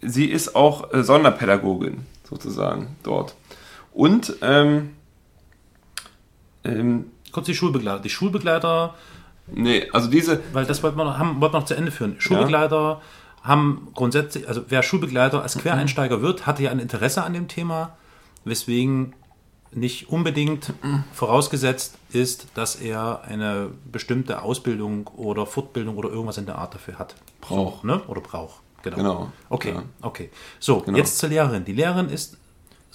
sie ist auch äh, Sonderpädagogin sozusagen dort. Und ähm, ähm, Kurz die Schulbegleiter. Die Schulbegleiter, nee, also diese, weil das wollten wir noch, haben, wollten wir noch zu Ende führen. Schulbegleiter haben grundsätzlich, also wer Schulbegleiter als Quereinsteiger wird, hatte ja ein Interesse an dem Thema, weswegen nicht unbedingt vorausgesetzt ist, dass er eine bestimmte Ausbildung oder Fortbildung oder irgendwas in der Art dafür hat. Braucht. So, ne? Oder braucht. Genau. Genau, Okay, ja. okay. So, Genau. jetzt zur Lehrerin. Die Lehrerin ist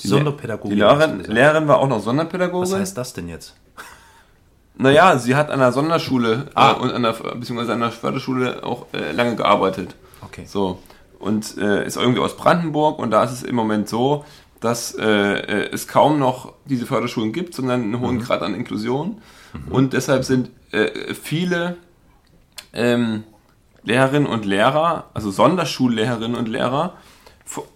die Sonderpädagogin. Lehrerin, du gesagt. Lehrerin war auch noch Sonderpädagogin. Was heißt das denn jetzt? [LAUGHS] Naja, sie hat an der Sonderschule Ah. äh, und an der, beziehungsweise an der Förderschule auch äh, lange gearbeitet. Okay. So. Und äh, ist irgendwie aus Brandenburg und da ist es im Moment so, dass äh, äh, es kaum noch diese Förderschulen gibt, sondern einen hohen Grad an Inklusion. Und deshalb sind viele ähm, Lehrerinnen und Lehrer, also Sonderschullehrerinnen und Lehrer,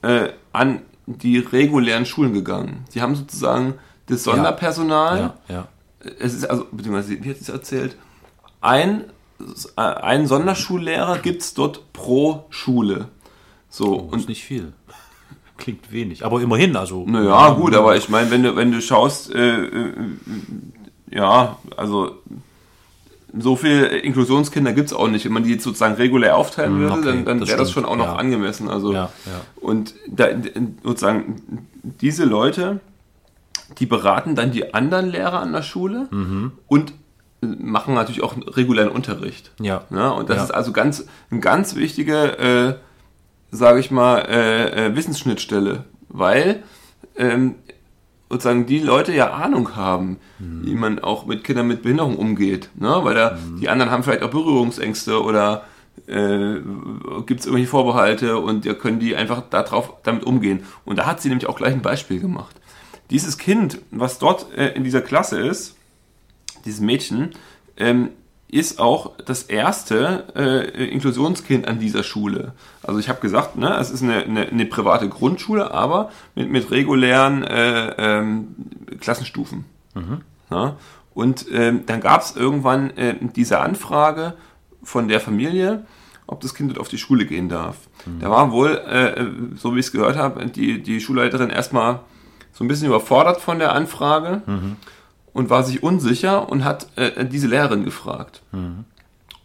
äh, an die regulären Schulen gegangen. Sie haben sozusagen das Sonderpersonal Ja, ja. es ist also, beziehungsweise, wie hat es erzählt? Ein, äh, ein Sonderschullehrer gibt es dort pro Schule. So, Und und ist nicht viel. [LAUGHS] Klingt wenig. Aber immerhin, also. naja, gut, aber ich meine, wenn du, wenn du schaust, äh, äh, ja, also so viel Inklusionskinder gibt es auch nicht. Wenn man die jetzt sozusagen regulär aufteilen würde, okay, dann, dann wäre das schon auch noch ja. angemessen. Also, Ja, ja. Und da, sozusagen diese Leute, die beraten dann die anderen Lehrer an der Schule Mhm. und machen natürlich auch regulären Unterricht. Ja. Ja, und das ist also ganz, eine ganz wichtige, äh, sage ich mal, äh, äh, Wissensschnittstelle, weil ähm, sozusagen die Leute ja Ahnung haben, Mhm. wie man auch mit Kindern mit Behinderung umgeht. Ne? Weil da, die anderen haben vielleicht auch Berührungsängste oder äh, gibt es irgendwelche Vorbehalte und da können die einfach darauf damit umgehen. Und da hat sie nämlich auch gleich ein Beispiel gemacht. Dieses Kind, was dort äh, in dieser Klasse ist, dieses Mädchen, ähm, ist auch das erste äh, Inklusionskind an dieser Schule. Also ich habe gesagt, ne, es ist eine, eine, eine private Grundschule, aber mit, mit regulären äh, ähm, Klassenstufen. Ja, Ja? Und ähm, dann gab es irgendwann äh, diese Anfrage von der Familie, ob das Kind dort auf die Schule gehen darf. Da war wohl, äh, so wie ich es gehört habe, die, die Schulleiterin erstmal so ein bisschen überfordert von der Anfrage und war sich unsicher und hat äh, diese Lehrerin gefragt.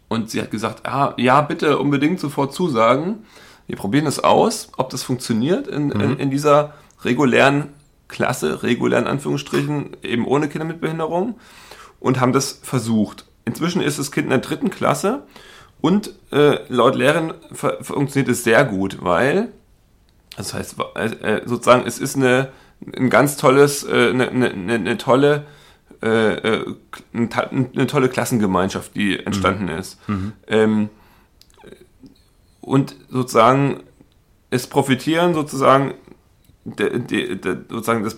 Und sie hat gesagt, ah, ja, bitte unbedingt sofort zusagen. Wir probieren es aus, ob das funktioniert in, in, in dieser regulären Klasse, regulären Anführungsstrichen, eben ohne Kinder mit Behinderung und haben das versucht. Inzwischen ist das Kind in der dritten Klasse und äh, laut Lehrerin funktioniert es sehr gut, weil, das heißt, äh, sozusagen, es ist eine, ein ganz tolles, äh, eine, eine, eine tolle, äh, äh, eine, tolle Klassengemeinschaft, die entstanden ist. Ähm, und sozusagen, es profitieren sozusagen der, der, der, sozusagen das,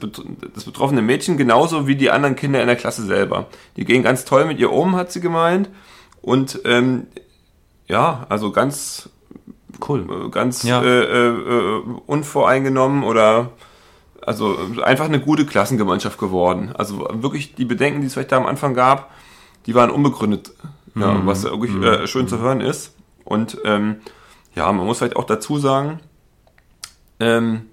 das betroffene Mädchen genauso wie die anderen Kinder in der Klasse selber. Die gehen ganz toll mit ihr um, hat sie gemeint. Und ähm, ja, also ganz, Cool. äh, ganz Ja. äh, äh, äh, unvoreingenommen oder also einfach eine gute Klassengemeinschaft geworden. Also wirklich die Bedenken, die es vielleicht da am Anfang gab, die waren unbegründet, ja, was ja wirklich äh, schön zu hören ist. Und ähm, ja, man muss vielleicht auch dazu sagen, ähm,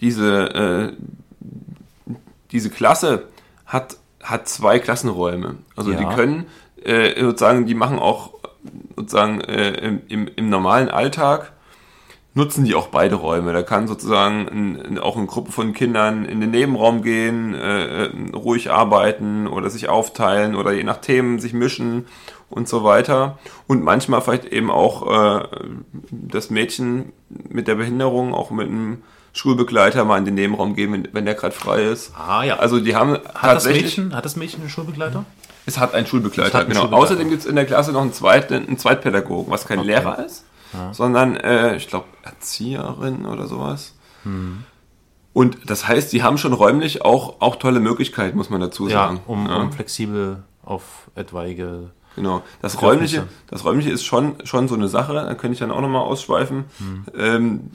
diese, äh, diese Klasse hat, hat zwei Klassenräume. Also Ja. die können äh, sozusagen, die machen auch sozusagen äh, im, im, im normalen Alltag nutzen die auch beide Räume. Da kann sozusagen ein, auch eine Gruppe von Kindern in den Nebenraum gehen, äh, ruhig arbeiten oder sich aufteilen oder je nach Themen sich mischen und so weiter. Und manchmal vielleicht eben auch äh, das Mädchen mit der Behinderung auch mit einem Schulbegleiter mal in den Nebenraum gehen, wenn, wenn der gerade frei ist. Ah, ja. Also die haben Hat das, tatsächlich... Mädchen, hat das Mädchen einen Schulbegleiter? Es hat einen Schulbegleiter, hat einen genau. Schulbegleiter. Außerdem gibt es in der Klasse noch einen, Zweit, einen Zweitpädagogen, was kein Lehrer ist, sondern, äh, ich glaube, Erzieherin oder sowas. Hm. Und das heißt, die haben schon räumlich auch, auch tolle Möglichkeiten, muss man dazu Ja, sagen. um, Ja, um flexibel auf etwaige. genau. Das räumliche, das räumliche ist schon, schon so eine Sache, da könnte ich dann auch nochmal ausschweifen. Hm. Ähm,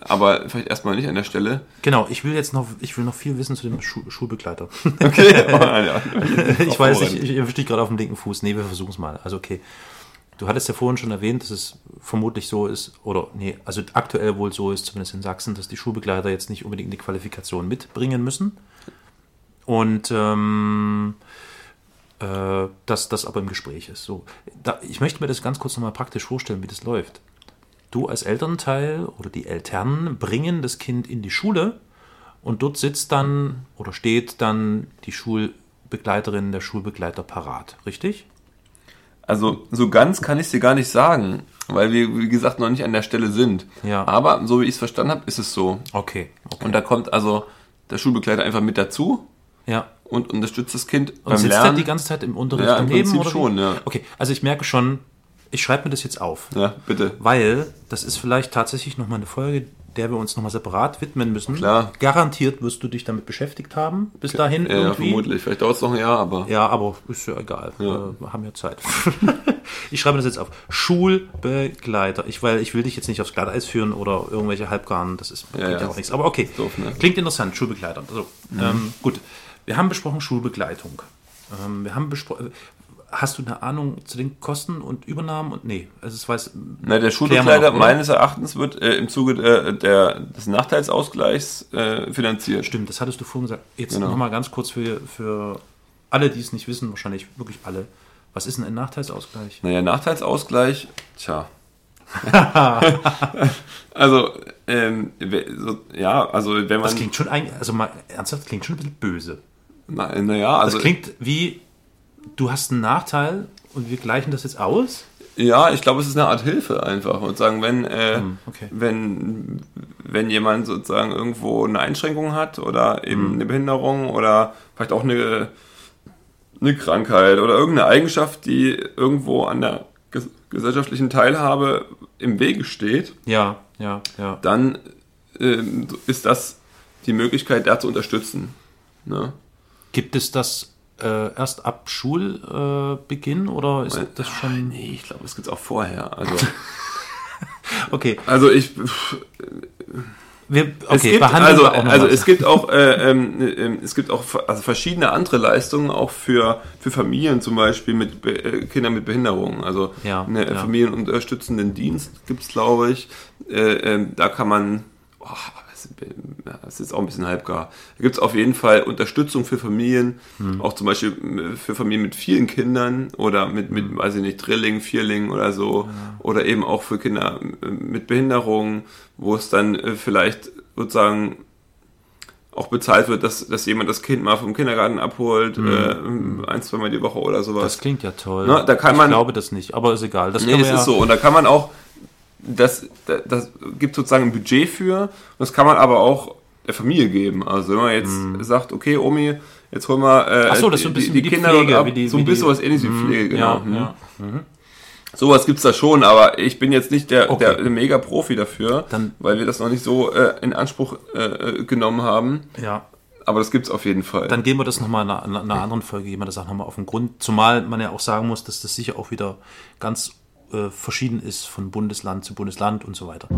aber vielleicht erstmal nicht an der Stelle. Genau, ich will jetzt noch, ich will noch viel wissen zu dem Schu Schulbegleiter. Okay, [LAUGHS] oh, ja. ich weiß nicht, ich erwische dich gerade auf dem linken Fuß. Nee, wir versuchen es mal. Also okay. Du hattest ja vorhin schon erwähnt, dass es vermutlich so ist, oder nee, also aktuell wohl so ist, zumindest in Sachsen, dass die Schulbegleiter jetzt nicht unbedingt die Qualifikation mitbringen müssen. Und ähm, äh, dass das aber im Gespräch ist. So, da, ich möchte mir das ganz kurz nochmal praktisch vorstellen, wie das läuft. Du als Elternteil oder die Eltern bringen das Kind in die Schule und dort sitzt dann oder steht dann die Schulbegleiterin, der Schulbegleiter parat, richtig? Also so ganz kann ich es dir gar nicht sagen, weil wir, wie gesagt, noch nicht an der Stelle sind. Ja. Aber so wie ich es verstanden habe, ist es so. Okay. okay. Und da kommt also der Schulbegleiter einfach mit dazu ja. und unterstützt das Kind Und beim sitzt Lernen. er die ganze Zeit im Unterricht Ja, im daneben? Prinzip oder wie? schon, ja. Okay, also ich merke schon, ich schreibe mir das jetzt auf. ja, bitte. Weil das ist vielleicht tatsächlich nochmal eine Folge, der wir uns nochmal separat widmen müssen. Klar. Garantiert wirst du dich damit beschäftigt haben, bis dahin Ja, ja, irgendwie. vermutlich. Vielleicht dauert es noch ein Jahr, aber Ja, aber ist ja egal. Wir haben ja Zeit. [LAUGHS] ich schreibe das jetzt auf. Schulbegleiter. Ich, weil ich will dich jetzt nicht aufs Glatteis führen oder irgendwelche Halbgarnen. Das ist bringt ja, ja, auch nichts. Aber okay. doof, ne? Klingt interessant. Schulbegleiter. So, ähm, gut. Wir haben besprochen Schulbegleitung. Ähm, wir haben besprochen. Hast du eine Ahnung zu den Kosten und Übernahmen und nee, also es weiß. Na, der Schulbegleiter meines Erachtens wird äh, im Zuge der, der, des Nachteilsausgleichs äh, finanziert. Stimmt, das hattest du vorhin gesagt. Jetzt Genau. nochmal ganz kurz für, für alle, die es nicht wissen, wahrscheinlich wirklich alle. Was ist denn ein Nachteilsausgleich? Naja, Nachteilsausgleich, tja. [LAUGHS] also, ähm, so, ja, also wenn man. Das klingt schon eigentlich, also mal ernsthaft, klingt schon ein bisschen böse. na, naja, also. Das klingt wie, du hast einen Nachteil und wir gleichen das jetzt aus. Ja, ich glaube, es ist eine Art Hilfe einfach. Und sagen, wenn, äh, Hm, okay. wenn, wenn jemand sozusagen irgendwo eine Einschränkung hat oder eben Hm. eine Behinderung oder vielleicht auch eine, eine Krankheit oder irgendeine Eigenschaft, die irgendwo an der ges gesellschaftlichen Teilhabe im Wege steht, Ja, ja, ja. dann ähm, ist das die Möglichkeit, da zu unterstützen. Ne? Gibt es das äh, erst ab Schulbeginn äh, oder ist das schon. Nee, ich glaube, das gibt es auch vorher. Also, [LAUGHS] Okay, also ich, wir okay, es gibt, also, also es gibt auch, äh, ähm, ähm, es gibt auch also verschiedene andere Leistungen auch für, für Familien zum Beispiel mit Be äh, Kindern mit Behinderungen. Also Ja, einen ja. familienunterstützenden Dienst gibt's glaube ich. Äh, ähm, da kann man, oh, das ja, das ist auch ein bisschen halbgar. Da gibt's auf jeden Fall Unterstützung für Familien, Hm. auch zum Beispiel äh, für Familien mit vielen Kindern oder mit, Hm. mit weiß ich nicht, Drilling, Vierling oder so. Oder eben auch für Kinder äh, mit Behinderungen, wo es dann äh, vielleicht sozusagen auch bezahlt wird, dass, dass jemand das Kind mal vom Kindergarten abholt, äh, ein, zweimal die Woche oder sowas. Hm. Das klingt ja toll. Na, da kann ich man- glaube das nicht, aber ist egal. Das Nee, das wir ist ja, so. Und da kann man auch, das, das, das gibt sozusagen ein Budget für. Und das kann man aber auch der Familie geben. Also wenn man jetzt sagt, okay, Omi, jetzt holen wir äh, Mhm. Ach so, das so ein die, bisschen die wie die Kinder Pflege, ab. die- so ein bisschen die- was ähnliches wie Pflege, genau. ja, Mhm. ja. Sowas gibt's da schon, aber ich bin jetzt nicht der, Okay. der, der Mega-Profi dafür, Dann- weil wir das noch nicht so äh, in Anspruch äh, genommen haben. ja. Aber das gibt's auf jeden Fall. Dann gehen wir das nochmal in einer, in einer anderen Folge, gehen wir das auch nochmal auf den Grund. Zumal man ja auch sagen muss, dass das sicher auch wieder ganz äh, verschieden ist von Bundesland zu Bundesland und so weiter.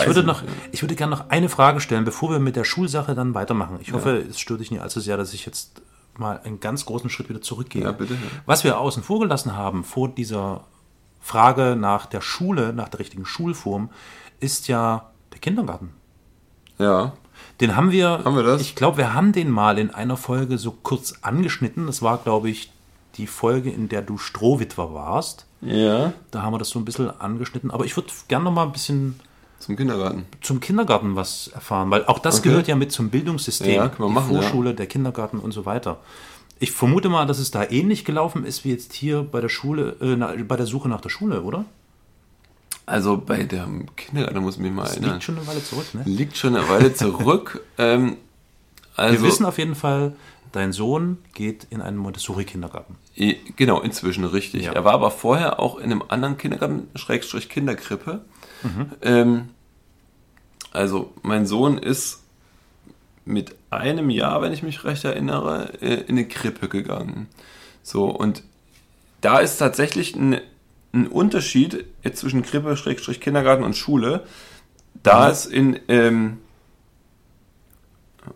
Ich würde noch, ich würde gerne noch eine Frage stellen, bevor wir mit der Schulsache dann weitermachen. Ich hoffe, es stört dich nicht allzu sehr, dass ich jetzt mal einen ganz großen Schritt wieder zurückgehe. Ja, bitte. Was wir außen vor gelassen haben vor dieser Frage nach der Schule, nach der richtigen Schulform, ist ja der Kindergarten. Ja. Den haben wir, Haben wir das? ich glaube, wir haben den mal in einer Folge so kurz angeschnitten. Das war, glaube ich, die Folge, in der du Strohwitwer warst. Ja. Da haben wir das so ein bisschen angeschnitten. Aber ich würde gerne noch mal ein bisschen Zum Kindergarten. zum Kindergarten was erfahren, weil auch das Okay. gehört ja mit zum Bildungssystem. Ja, man machen, die ja. Vorschule, der Kindergarten und so weiter. Ich vermute mal, dass es da ähnlich gelaufen ist wie jetzt hier bei der Schule, äh, bei der Suche nach der Schule, oder? Also bei der Kindergarten muss ich mich mal Das erinnern. liegt schon eine Weile zurück, ne? Liegt schon eine Weile zurück. [LAUGHS] ähm, also, Wir wissen auf jeden Fall, dein Sohn geht in einen Montessori-Kindergarten. genau, inzwischen richtig. Ja. Er war aber vorher auch in einem anderen Kindergarten, Schrägstrich Kinderkrippe. Mhm. Ähm, also mein Sohn ist mit einem Jahr, wenn ich mich recht erinnere, äh, in eine Krippe gegangen. So, und da ist tatsächlich ein, ein Unterschied jetzt zwischen Krippe, Schrägstrich Kindergarten und Schule. Da Mhm. ist in, ähm,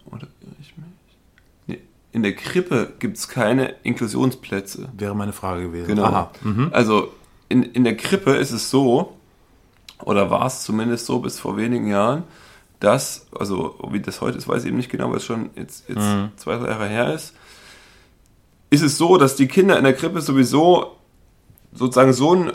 oder irre ich mich? Nee, in der Krippe gibt es keine Inklusionsplätze. Wäre meine Frage gewesen. Genau. Mhm. Also in, in der Krippe ist es so, oder war es zumindest so bis vor wenigen Jahren, dass, also wie das heute ist, weiß ich eben nicht genau, weil es schon jetzt, jetzt Mhm. zwei, drei Jahre her ist, ist es so, dass die Kinder in der Krippe sowieso sozusagen so einen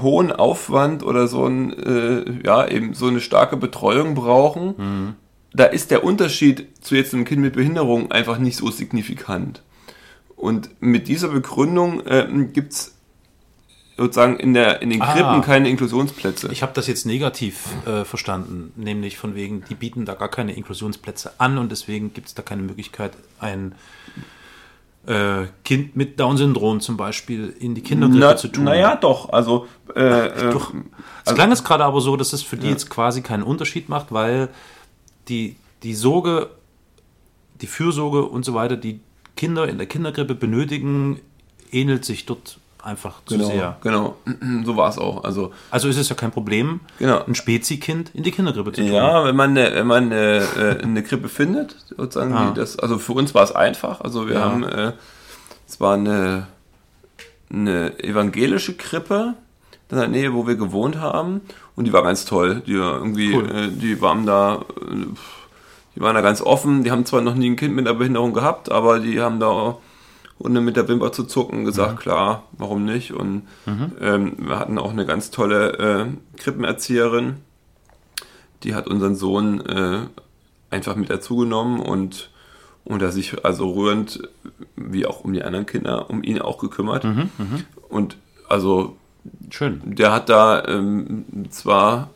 hohen Aufwand oder so ein, äh, ja, eben so eine starke Betreuung brauchen. Mhm. Da ist der Unterschied zu jetzt einem Kind mit Behinderung einfach nicht so signifikant. Und mit dieser Begründung äh, gibt es sozusagen in, der, in den Ah. Krippen keine Inklusionsplätze. Ich habe das jetzt negativ äh, verstanden, nämlich von wegen, die bieten da gar keine Inklusionsplätze an und deswegen gibt es da keine Möglichkeit, ein äh, Kind mit Down-Syndrom zum Beispiel in die Kindergrippe Na, zu tun. naja, doch. Also, äh, äh, Doch. Es also- klang es gerade aber so, dass es für die jetzt quasi keinen Unterschied macht, weil die, die Sorge, die Fürsorge und so weiter, die Kinder in der Kindergrippe benötigen, ähnelt sich dort einfach zu genau, sehr. genau, [CLEARS THROAT] so war es auch. Also, Also ist es ja kein Problem, Genau. ein Spezi-Kind in die Kindergrippe zu tun. Ja, wenn man eine, wenn man eine, äh, eine Krippe findet, sozusagen, Ah. das, also für uns war es einfach. Also wir Ja. haben, äh, es war eine, eine evangelische Krippe in der Nähe, wo wir gewohnt haben, und die war ganz toll. Die irgendwie, Cool. äh, die waren da, äh, die waren da ganz offen. Die haben zwar noch nie ein Kind mit einer Behinderung gehabt, aber die haben da ohne mit der Wimper zu zucken, gesagt, klar, warum nicht? Und ähm, wir hatten auch eine ganz tolle äh, Krippenerzieherin, die hat unseren Sohn äh, einfach mit dazugenommen und und er sich also rührend, wie auch um die anderen Kinder, um ihn auch gekümmert. Und also Schön. der hat da ähm, zwar,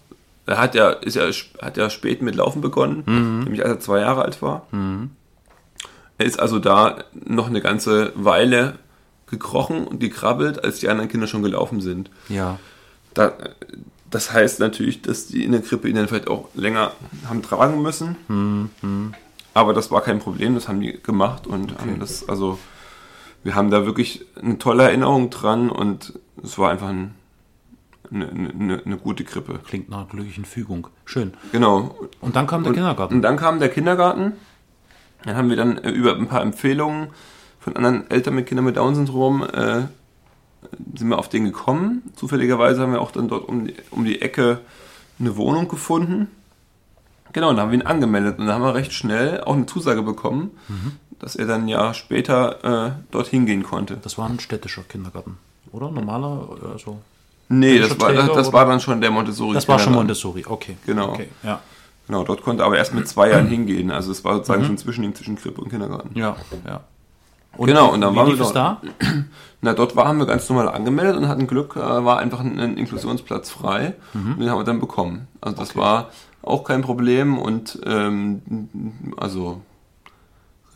er hat ja, ist ja, hat ja spät mit Laufen begonnen, nämlich als er zwei Jahre alt war. Er ist also da noch eine ganze Weile gekrochen und gekrabbelt, als die anderen Kinder schon gelaufen sind. Ja. Da, das heißt natürlich, dass die in der Krippe ihn dann vielleicht auch länger haben tragen müssen. Aber das war kein Problem, das haben die gemacht und haben das, also wir haben da wirklich eine tolle Erinnerung dran und es war einfach ein, eine, eine, eine gute Krippe. Klingt nach einer glücklichen Fügung. Schön. Genau. Und dann kam der Kindergarten. Und dann kam der Kindergarten. Dann haben wir dann äh, über ein paar Empfehlungen von anderen Eltern mit Kindern mit Down-Syndrom äh, sind wir auf den gekommen. Zufälligerweise haben wir auch dann dort um die, um die Ecke eine Wohnung gefunden. Genau, und dann haben wir ihn angemeldet und dann haben wir recht schnell auch eine Zusage bekommen, dass er dann ein Jahr später äh, dorthin gehen konnte. Das war ein städtischer Kindergarten, oder? Normaler? Also, Nee, das war, das, das war dann schon der Montessori. das war schon. Montessori, okay. Genau. Okay, ja. Genau, dort konnte er aber erst mit [CLEARS THROAT] zwei Jahren hingehen. Also es war sozusagen schon zwischen ihm, zwischen Krippe und Kindergarten. Ja, ja. Und Genau, und dann waren wir dort. da? [CLEARS THROAT] Na, dort waren wir ganz normal angemeldet und hatten Glück, äh, war einfach ein, ein Inklusionsplatz frei. Und den haben wir dann bekommen. Also das war auch kein Problem und ähm, also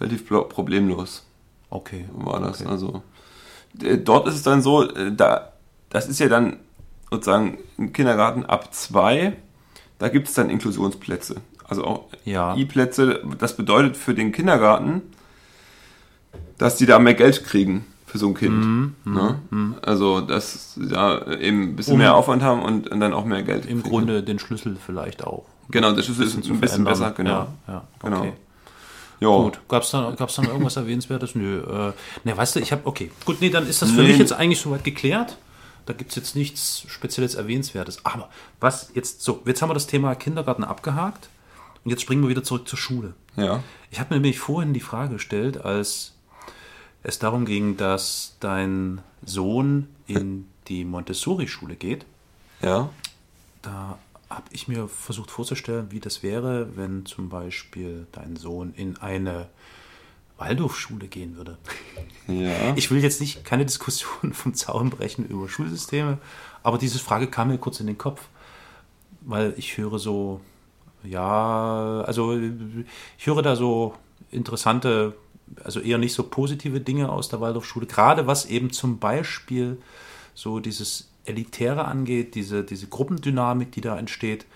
relativ problemlos Okay. war das. Okay. Also d- dort ist es dann so, äh, da das ist ja dann sozusagen im Kindergarten ab zwei, da gibt es dann Inklusionsplätze. Also auch Ja. I-Plätze, das bedeutet für den Kindergarten, dass die da mehr Geld kriegen für so ein Kind. Mhm, ne? Also, dass sie da eben ein bisschen Um- mehr Aufwand haben und, und dann auch mehr Geld Im kriegen. Grunde den Schlüssel vielleicht auch. Genau, der Schlüssel ist ein bisschen verändern. besser, genau. Ja, ja, Genau. okay. Jo. Gut, gab es dann, gab's dann irgendwas Erwähnenswertes? Nö. Äh, ne, weißt du, ich habe, okay, gut, nee, dann ist das für Nee. mich jetzt eigentlich soweit geklärt. Da gibt es jetzt nichts Spezielles Erwähnenswertes. Aber was jetzt so, jetzt haben wir das Thema Kindergarten abgehakt. Und jetzt springen wir wieder zurück zur Schule. Ja. Ich habe mir nämlich vorhin die Frage gestellt, als es darum ging, dass dein Sohn in die Montessori-Schule geht. Ja. Da habe ich mir versucht vorzustellen, wie das wäre, wenn zum Beispiel dein Sohn in eine Waldorfschule gehen würde. Ja. Ich will jetzt nicht keine Diskussion [LAUGHS] vom Zaun brechen über Schulsysteme, aber diese Frage kam mir kurz in den Kopf, weil ich höre so, ja, also ich höre da so interessante, also eher nicht so positive Dinge aus der Waldorfschule, gerade was eben zum Beispiel so dieses Elitäre angeht, diese, diese Gruppendynamik, die da entsteht.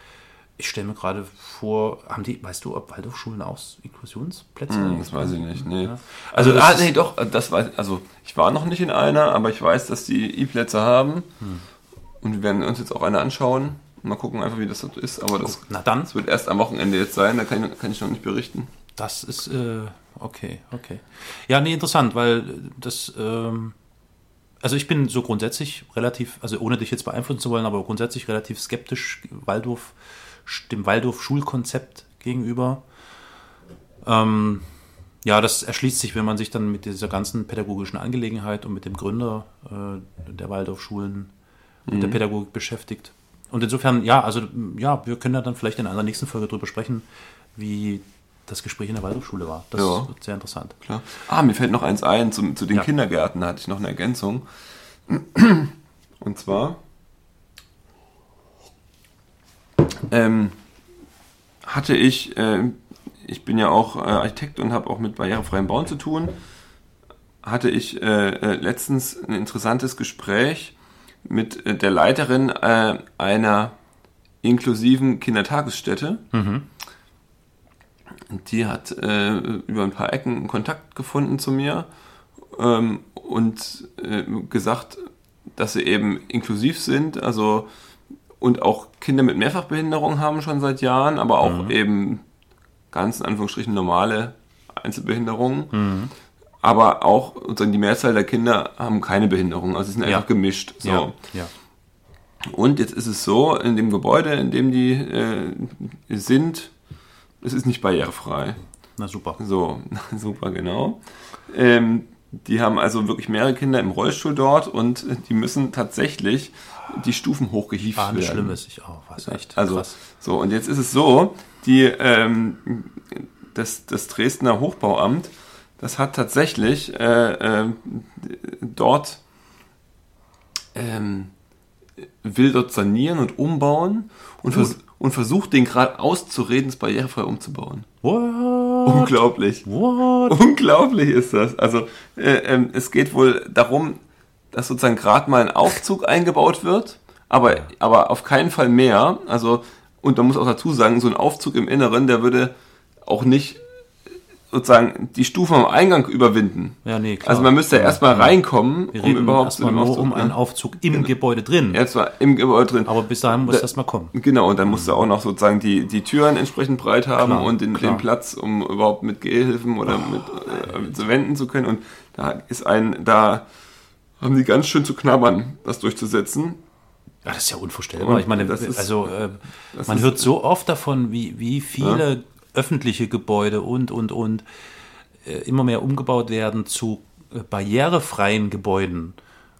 Ich stelle mir gerade vor, haben die, weißt du, ob Waldorfschulen auch Inklusionsplätze Hm, haben? das weiß ich nicht. Nee. Ja. Also, Also ah, nee, doch, das weiß also ich war noch nicht in einer, aber ich weiß, dass die E-Plätze haben. Hm. Und wir werden uns jetzt auch eine anschauen. Mal gucken einfach, wie das so ist. Aber das, Na dann, das wird erst am Wochenende jetzt sein, da kann ich, kann ich noch nicht berichten. Das ist, äh, okay, okay. Ja, nee, interessant, weil das, ähm, also ich bin so grundsätzlich relativ, also ohne dich jetzt beeinflussen zu wollen, aber grundsätzlich relativ skeptisch Waldorf, dem Waldorf-Schulkonzept gegenüber. Ähm, ja, das erschließt sich, wenn man sich dann mit dieser ganzen pädagogischen Angelegenheit und mit dem Gründer äh, der Waldorfschulen und der Pädagogik beschäftigt. Und insofern, ja, also ja, wir können ja dann vielleicht in einer nächsten Folge drüber sprechen, wie das Gespräch in der Waldorfschule war. Das Ja. wird sehr interessant. Klar. Ah, mir fällt noch eins ein, zu, zu den Ja. Kindergärten da hatte ich noch eine Ergänzung. Und zwar ähm, hatte ich, äh, ich bin ja auch äh, Architekt und habe auch mit barrierefreiem Bauen zu tun, hatte ich äh, äh, letztens ein interessantes Gespräch mit äh, der Leiterin äh, einer inklusiven Kindertagesstätte. Und die hat über ein paar Ecken Kontakt gefunden zu mir ähm, und gesagt, dass sie eben inklusiv sind, also und auch Kinder mit Mehrfachbehinderung haben schon seit Jahren, aber auch eben ganz in Anführungsstrichen normale Einzelbehinderungen. Aber auch sozusagen die Mehrzahl der Kinder haben keine Behinderung, also sie sind Ja. einfach gemischt. So. Ja, ja. Und jetzt ist es so, in dem Gebäude, in dem die äh, sind, es ist nicht barrierefrei. Na super. So, [LAUGHS] super, genau. Ähm, die haben also wirklich mehrere Kinder im Rollstuhl dort und die müssen tatsächlich die Stufen hochgehievt Ah, werden. das Schlimme ist, ich auch. Was echt Also, krass. so, und jetzt ist es so, die, ähm, das, das Dresdner Hochbauamt, das hat tatsächlich äh, ähm, dort, ähm, will dort sanieren und umbauen und, vers und versucht den gerade auszureden, es barrierefrei umzubauen. What? Unglaublich. What? Unglaublich ist das. Also äh, ähm, es geht wohl darum, dass sozusagen gerade mal ein Aufzug eingebaut wird, aber, aber auf keinen Fall mehr. Also, und man muss auch dazu sagen, so ein Aufzug im Inneren, der würde auch nicht sozusagen die Stufen am Eingang überwinden. Ja, nee, klar. Also man müsste ja erstmal reinkommen, Wir um überhaupt erstmal nur Aufzug- um einen ja. Aufzug im Gebäude drin. Ja, zwar im Gebäude drin. Aber bis dahin muss Da- das mal kommen. Genau, und dann musst du auch noch sozusagen die, die Türen entsprechend breit haben Klar, und den, den Platz, um überhaupt mit Gehhilfen oder mit äh, zu wenden zu können. Und da ist ein, da haben die ganz schön zu knabbern, das durchzusetzen. Ja, das ist ja unvorstellbar. Und Ich meine, das ist- also äh, das man ist- hört so oft davon, wie, wie viele öffentliche Gebäude und, und, und äh, immer mehr umgebaut werden zu äh, barrierefreien Gebäuden.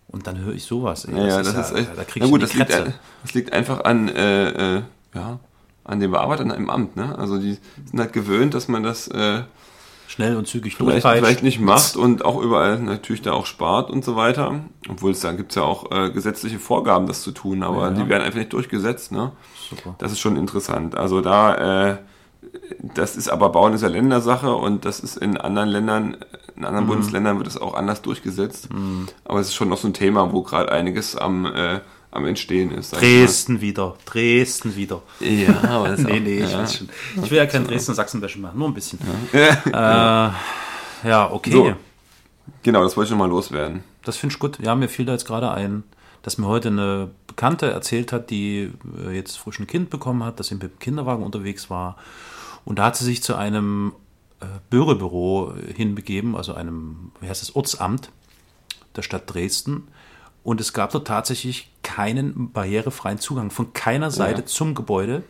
Und dann höre ich sowas. ey. Ja, ja, das, ist ja- echt. Da krieg na ich gut, das liegt, das liegt einfach an, äh, äh, ja, an den Bearbeitern im Amt. Ne? Also die sind halt gewöhnt, dass man das äh, Schnell und zügig vielleicht, durchpeitscht. vielleicht nicht macht und auch überall natürlich da auch spart und so weiter. Obwohl es da gibt es ja auch äh, gesetzliche Vorgaben, das zu tun, aber Ja. die werden einfach nicht durchgesetzt. Ne? Super. Das ist schon interessant. Also da, äh, das ist aber Bauen ist ja Ländersache und das ist in anderen Ländern, in Mhm. anderen Bundesländern wird es auch anders durchgesetzt. Aber es ist schon noch so ein Thema, wo gerade einiges am, äh, am Entstehen ist. Dresden wieder. Dresden wieder. Ja, aber das [LAUGHS] Nee, nee, ich ja. weiß schon. Ich will ja kein Dresden-Sachsen-Wäsche machen, nur ein bisschen. Ja, [LAUGHS] äh, ja okay. So. Genau, das wollte ich nochmal loswerden. Das finde ich gut. Ja, mir fiel da jetzt gerade ein, dass mir heute eine Bekannte erzählt hat, die äh, jetzt frisch ein Kind bekommen hat, dass sie mit dem Kinderwagen unterwegs war. Und da hat sie sich zu einem äh, Bürgerbüro hinbegeben, also einem, wie heißt das, Ortsamt der Stadt Dresden. Und es gab dort tatsächlich keinen barrierefreien Zugang von keiner Seite Ja. zum Gebäude.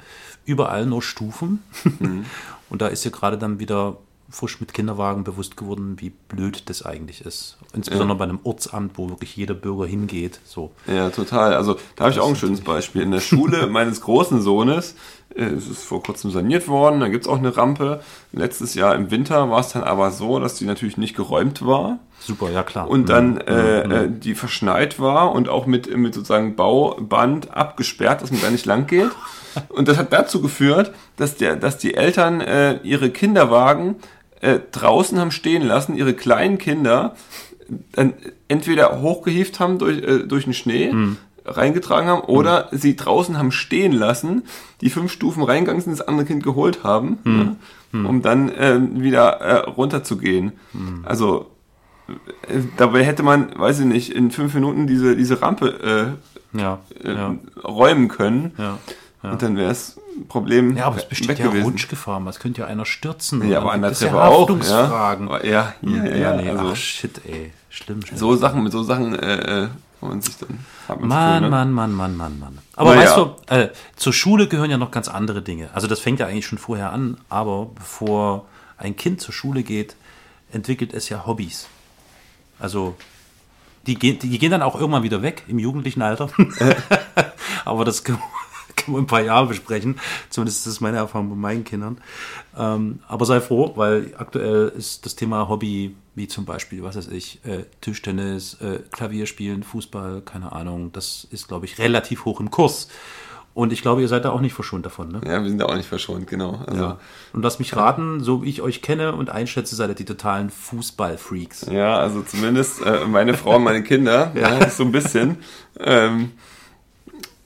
Überall nur Stufen. Mhm. [LAUGHS] Und da ist ihr gerade dann wieder frisch mit Kinderwagen bewusst geworden, wie blöd das eigentlich ist. Insbesondere bei einem Ortsamt, wo wirklich jeder Bürger hingeht. So. Ja, total. Also da habe ich auch ein schönes Beispiel. In der Schule [LAUGHS] meines großen Sohnes, äh, es ist vor kurzem saniert worden, da gibt es auch eine Rampe. Letztes Jahr im Winter war es dann aber so, dass die natürlich nicht geräumt war Super, ja klar. und dann Mhm. äh, äh, die verschneit war und auch mit, mit sozusagen Bauband abgesperrt, dass man da nicht lang geht. Und das hat dazu geführt, dass, der, dass die Eltern äh, ihre Kinderwagen äh, draußen haben stehen lassen, ihre kleinen Kinder dann entweder hochgehievt haben durch, äh, durch den Schnee, reingetragen haben, oder sie draußen haben stehen lassen, die fünf Stufen reingegangen sind, das andere Kind geholt haben, ne, um dann äh, wieder äh, runterzugehen. Also äh, dabei hätte man, weiß ich nicht, in fünf Minuten diese, diese Rampe ja, äh, äh, ja, räumen können. ja. Und dann wäre das Problem Ja, aber es besteht ja gewesen. Rutschgefahr. Es könnte ja einer stürzen. Ja, aber an der es Treppe ja auch. Haftungsfragen. Ja, ja, ja, ja, ja, nee, also ach shit, ey. Schlimm, schlimm. so Sachen, mit so Sachen äh, äh, kann man sich dann Mann, ne? Mann, Mann, Mann, Mann, Mann. Aber Naja. weißt du, äh, zur Schule gehören ja noch ganz andere Dinge. Also das fängt ja eigentlich schon vorher an, aber bevor ein Kind zur Schule geht, entwickelt es ja Hobbys. Also die, gehen- die gehen dann auch irgendwann wieder weg im jugendlichen Alter. [LAUGHS] aber das können, können wir in ein paar Jahre besprechen. Zumindest ist das meine Erfahrung bei meinen Kindern. Ähm, aber sei froh, weil aktuell ist das Thema Hobby, wie zum Beispiel, was weiß ich, äh, Tischtennis, äh, Klavierspielen, Fußball, keine Ahnung, das ist, glaube ich, relativ hoch im Kurs. Und ich glaube, ihr seid da auch nicht verschont davon. Ne? Ja, wir sind da auch nicht verschont, genau. Also, Ja. Und lass mich raten, so wie ich euch kenne und einschätze, seid ihr die totalen Fußballfreaks. Ja, also zumindest äh, meine Frau und meine Kinder, [LAUGHS] ja. so ein bisschen. Ähm,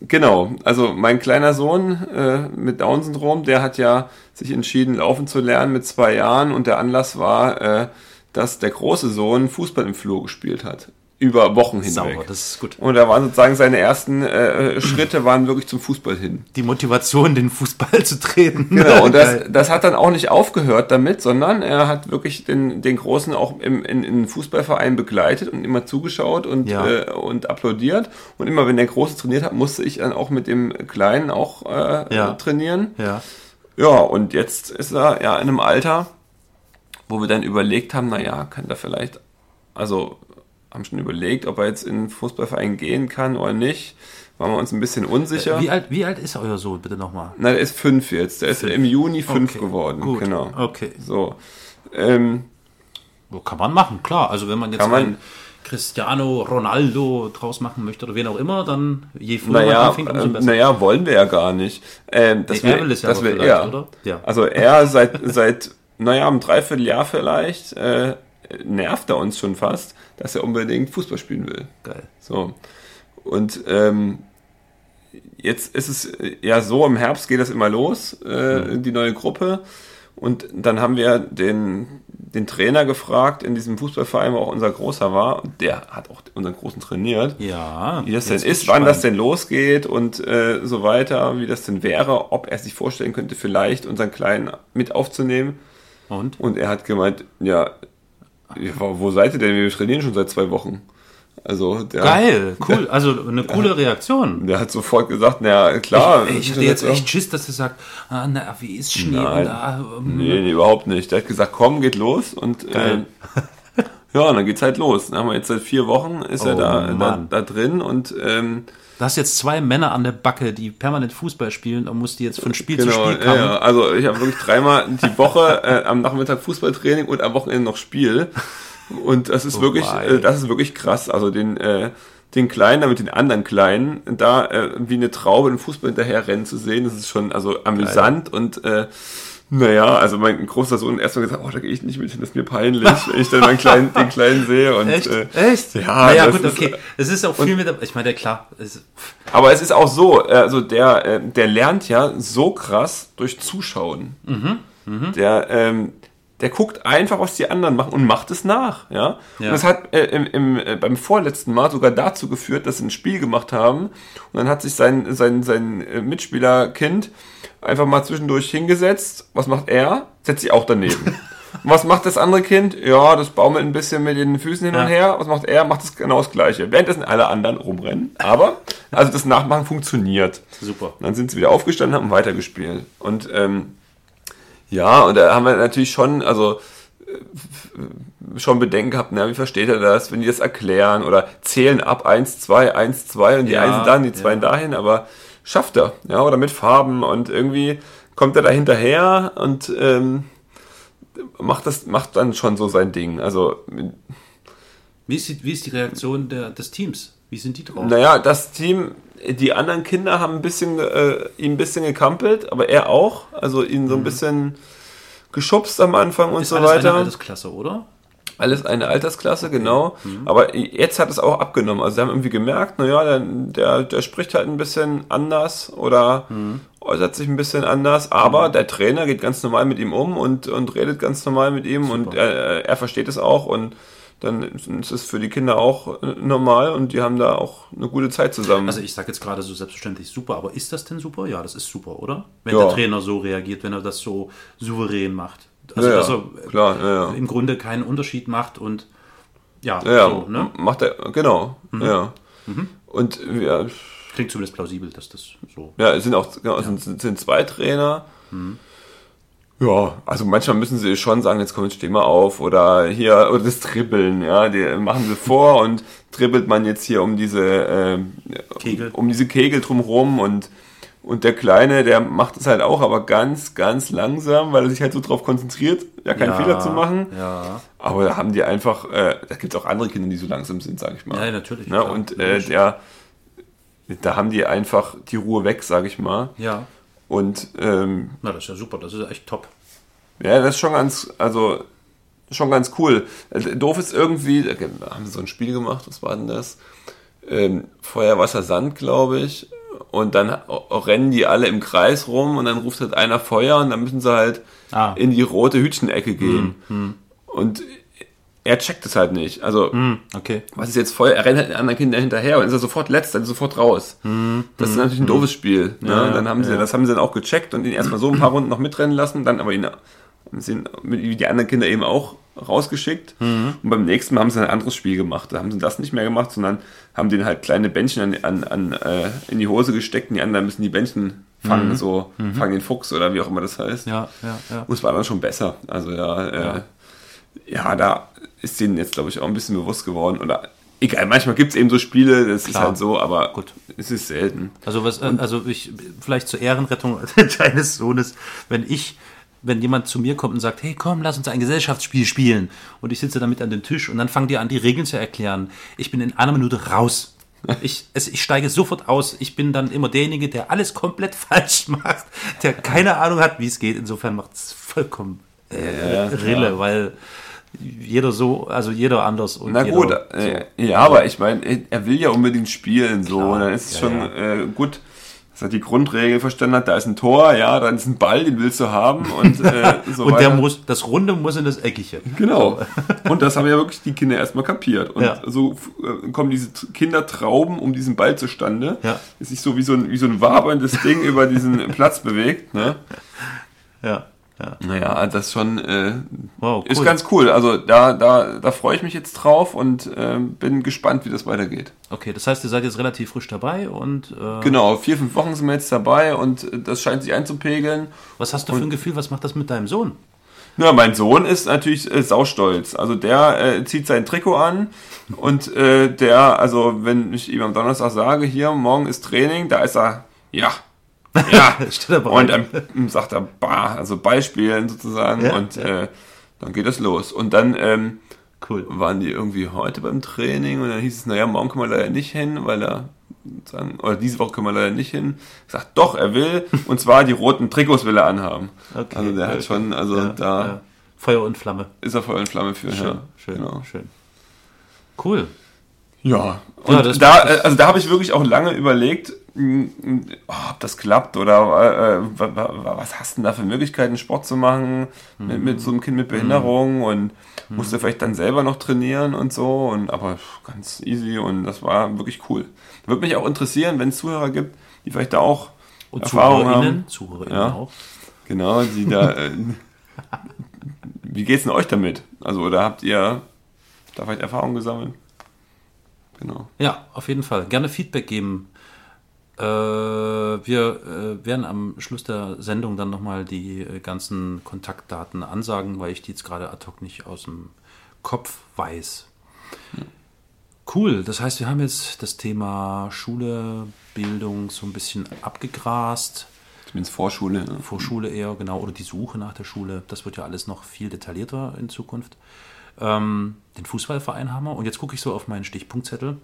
genau, also mein kleiner Sohn äh, mit Down-Syndrom, der hat ja sich entschieden, laufen zu lernen mit zwei Jahren und der Anlass war, äh, dass der große Sohn Fußball im Flur gespielt hat. Über Wochen hinweg. Sauber, das ist gut. und da waren sozusagen seine ersten äh, Schritte waren wirklich zum Fußball hin. Die Motivation, den Fußball zu treten. Genau, und das, das hat dann auch nicht aufgehört damit, sondern er hat wirklich den, den Großen auch im, in, in den Fußballverein begleitet und immer zugeschaut und, Ja. äh, und applaudiert. Und immer wenn der Große trainiert hat, musste ich dann auch mit dem Kleinen auch äh, Ja. trainieren. Ja. Ja, und jetzt ist er ja in einem Alter, wo wir dann überlegt haben, naja, kann er vielleicht, also haben schon überlegt, ob er jetzt in den Fußballverein gehen kann oder nicht. Waren wir uns ein bisschen unsicher. Wie alt, wie alt ist euer Sohn, bitte nochmal? Na, der ist fünf jetzt. Der ist im Juni fünf Okay, geworden. gut, Genau. okay. So. Ähm, So Kann man machen, klar. Also wenn man jetzt man- Cristiano Ronaldo draus machen möchte oder wen auch immer, dann je früher man naja, anfängt, umso äh, besser. naja, wollen wir ja gar nicht. Ähm, das Nee, er will, es ja das will er. oder? Ja. Also er seit, seit, naja, einem Dreivierteljahr vielleicht, äh, nervt er uns schon fast, dass er unbedingt Fußball spielen will. Geil. So. Und ähm, jetzt ist es äh, ja so, im Herbst geht das immer los, äh, die neue Gruppe. Und dann haben wir den, den Trainer gefragt in diesem Fußballverein, wo auch unser Großer war. Und der hat auch unseren Großen trainiert. Ja. Wie das denn ist, wann das denn losgeht und äh, so weiter, wie das denn wäre, ob er sich vorstellen könnte, vielleicht unseren Kleinen mit aufzunehmen. Und? Und er hat gemeint, ja, ja, wo seid ihr denn? Wir trainieren schon seit zwei Wochen. Also der, Geil, cool. [LAUGHS] Also eine coole Reaktion. der hat sofort gesagt, na klar. Ey, ich hatte jetzt echt Schiss, dass er sagt, ah, na, wie ist Schnee? Nein. Und, ah, ähm, Nee, nee, überhaupt nicht. Der hat gesagt, komm, geht los und äh, Geil. ja, und dann geht's halt los. Dann haben wir jetzt seit vier Wochen ist er Oh, da, da, Mann. da drin und ähm, Du hast jetzt zwei Männer an der Backe, die permanent Fußball spielen und musst die jetzt von Spiel zu genau, Spiel ja, kommen. ja. also ich habe wirklich dreimal die Woche äh, am Nachmittag Fußballtraining und am Wochenende noch Spiel. Und das ist Oh wirklich, äh, das ist wirklich krass. Also den, äh, den Kleinen, damit den anderen Kleinen, da äh, wie eine Traube den Fußball hinterher rennen zu sehen, das ist schon also amüsant und äh, naja, also mein großer Sohn hat erstmal gesagt, oh, da gehe ich nicht mit hin, das ist mir peinlich, wenn ich dann meinen kleinen, [LAUGHS] den Kleinen sehe. Und, Echt? Äh, Echt? Ja, naja, das gut, ist, okay. Es ist auch viel mit dabei. Ich meine, klar. Es, Aber es ist auch so, äh, also der, äh, der lernt ja so krass durch Zuschauen. Der, ähm, der guckt einfach, was die anderen machen und macht es nach. Ja? Ja. Und das hat äh, im, im, äh, beim vorletzten Mal sogar dazu geführt, dass sie ein Spiel gemacht haben. Und dann hat sich sein, sein, sein äh, Mitspielerkind einfach mal zwischendurch hingesetzt. Was macht er? Setzt sich auch daneben. Und [LAUGHS] was macht das andere Kind? Ja, das baumelt ein bisschen mit den Füßen hin Ja. und her. Was macht er? Macht das genau das Gleiche. Währenddessen alle anderen rumrennen. Aber, also das Nachmachen funktioniert. Super. Und dann sind sie wieder aufgestanden und haben weitergespielt. Und ähm, ja, und da haben wir natürlich schon, also äh, schon Bedenken gehabt, na, wie versteht er das, wenn die das erklären oder zählen ab 1, 2, 1, 2 und die Ja, Einsen dahin, die zwei ja. dahin, aber schafft er, ja, oder mit Farben und irgendwie kommt er da hinterher und ähm, macht das, macht dann schon so sein Ding. Also, Wie ist die, wie ist die Reaktion der, des Teams? Wie sind die drauf? naja, das Team, die anderen Kinder haben ein bisschen, äh, ihn ein bisschen gekampelt, aber er auch. Also ihn so ein bisschen geschubst am Anfang und Mhm. ist so alles weiter. eine Altersklasse, oder? Alles eine Altersklasse, genau. Mhm. Aber jetzt hat es auch abgenommen. Also sie haben irgendwie gemerkt, naja, der, der, der spricht halt ein bisschen anders oder Mhm. äußert sich ein bisschen anders, aber der Trainer geht ganz normal mit ihm um und, und redet ganz normal mit ihm und er, er versteht es auch und dann ist es für die Kinder auch äh, normal und die haben da auch eine gute Zeit zusammen. Also ich sage jetzt gerade so selbstverständlich super, aber ist das denn super? Ja, das ist super, oder? Wenn Ja. der Trainer so reagiert, wenn er das so souverän macht. Also ja, dass er klar, im Grunde keinen Unterschied macht und ja, so, ne? macht er, genau, Mhm. ja. Und ja, Klingt zumindest plausibel, dass das so. Ja, es sind auch genau, sind, es sind zwei Trainer. Ja, also manchmal müssen sie schon sagen, jetzt komm, jetzt steh mal auf oder hier, oder das Dribbeln, ja, die machen sie vor und dribbelt man jetzt hier um diese ähm, Kegel. um diese Kegel drumherum und und der Kleine, der macht es halt auch, aber ganz, ganz langsam, weil er sich halt so drauf konzentriert, ja keinen ja, Fehler zu machen. Ja, Aber da haben die einfach, äh, da gibt es auch andere Kinder, die so langsam sind, sag ich mal. Ja, natürlich, Ne? klar, und äh, der, da haben die einfach die Ruhe weg, sag ich mal. ja. Und ähm, Na, das ist ja super, das ist echt top. ja, das ist schon ganz, also schon ganz cool. Äh, Doof ist irgendwie, da haben sie so ein Spiel gemacht, was war denn das? Ähm, Feuer, Wasser, Sand, glaube ich. Und dann rennen die alle im Kreis rum und dann ruft halt einer Feuer und dann müssen sie halt Ah. in die rote Hütchenecke gehen. Und er checkt es halt nicht. Also, Okay. was ist jetzt Feuer? Er rennt halt den anderen Kindern hinterher und ist er sofort letzter, ist sofort raus. Das ist natürlich ein doofes Spiel. Ne? Ja, dann haben sie, ja. das haben sie dann auch gecheckt und ihn erstmal so ein paar [CLEARS THROAT] Runden noch mitrennen lassen, dann aber ihn mit wie die anderen Kinder eben auch rausgeschickt. Und beim nächsten Mal haben sie ein anderes Spiel gemacht. Da haben sie das nicht mehr gemacht, sondern haben den halt kleine Bändchen an, an, an, äh, in die Hose gesteckt und die anderen müssen die Bändchen fangen, so fangen den Fuchs oder wie auch immer das heißt. Ja, ja, ja. Und es war dann schon besser. Also ja, äh, ja. da ist denen jetzt, glaube ich, auch ein bisschen bewusst geworden. Oder egal, manchmal gibt es eben so Spiele, das ist Klar. halt so, aber Gut. es ist selten. Also was, also ich, vielleicht zur Ehrenrettung [LAUGHS] deines Sohnes, wenn ich, wenn jemand zu mir kommt und sagt, hey komm, lass uns ein Gesellschaftsspiel spielen und ich sitze damit an den Tisch und dann fangen die an, die Regeln zu erklären. Ich bin in einer Minute raus. Ich, es, ich steige sofort aus. Ich bin dann immer derjenige, der alles komplett [LAUGHS] falsch macht, der keine Ahnung hat, wie es geht. Insofern macht es vollkommen äh, Ja, Rille, weil jeder so, also jeder anders. Und Na gut, äh, ja, aber ich meine, er will ja unbedingt spielen, so. Klar. Und dann ist es Ja, schon ja. Äh, gut, dass er die Grundregel verstanden hat, da ist ein Tor, ja, dann ist ein Ball, den willst du haben und äh, [LAUGHS] so und der weiter. muss, das Runde muss in das Eckige. Genau. [LAUGHS] Und das haben ja wirklich die Kinder erstmal kapiert. Und Ja. so äh, kommen diese Kindertrauben um diesen Ball zustande. Ja. Es sich so wie so ein, wie so ein waberndes Ding über diesen Platz bewegt. Ne? Ja, ja. Naja, das schon äh, Wow, ist cool. ganz cool. Also da, da, da freue ich mich jetzt drauf und ähm, bin gespannt, wie das weitergeht. Okay, das heißt, ihr seid jetzt relativ frisch dabei und äh, Genau, vier, fünf Wochen sind wir jetzt dabei und äh, das scheint sich einzupegeln. was hast du für ein Gefühl, was macht das mit deinem Sohn? Ja, mein Sohn ist natürlich äh, saustolz. Also der äh, zieht sein Trikot an und äh, der, also wenn ich ihm am Donnerstag sage, hier, morgen ist Training, da ist er, ja, ja. [LAUGHS] Steht er bereit? und dann sagt er, bah, also Beispielen sozusagen Ja, und ja. Äh, dann geht es los. Und dann ähm, Cool. waren die irgendwie heute beim Training und dann hieß es, naja, morgen können wir leider nicht hin, weil er sagen, oder diese Woche können wir leider nicht hin. Ich sag, doch, er will, [LAUGHS] und zwar die roten Trikots will er anhaben. Okay. Also der hat schon, also Ja, da ja. Feuer und Flamme. ist er Feuer und Flamme für. Schön, ja, schön, Genau. schön. Cool. Ja, und da, also da habe ich wirklich auch lange überlegt, ob das klappt oder äh, wa- was hast du denn da für Möglichkeiten, Sport zu machen mit, mit so einem Kind mit Behinderung und musst du vielleicht dann selber noch trainieren und so und aber ganz easy und das war wirklich cool. Würde mich auch interessieren, wenn es Zuhörer gibt, die vielleicht da auch Und Erfahrung ZuhörerInnen, haben. ZuhörerInnen Ja. auch. Genau, die da, äh, [LAUGHS] wie geht's denn euch damit? Also, oder habt ihr da vielleicht Erfahrungen gesammelt? Genau. Ja, auf jeden Fall. Gerne Feedback geben. Äh, wir äh, werden am Schluss der Sendung dann nochmal die äh, ganzen Kontaktdaten ansagen, weil ich die jetzt gerade ad hoc nicht aus dem Kopf weiß. Hm. Cool, das heißt, wir haben jetzt das Thema Schule, Bildung so ein bisschen abgegrast. Zumindest Vorschule. Ne? Vorschule eher, genau, oder die Suche nach der Schule. Das wird ja alles noch viel detaillierter in Zukunft. Ähm, den Fußballverein haben wir. Und jetzt gucke ich so auf meinen Stichpunktzettel.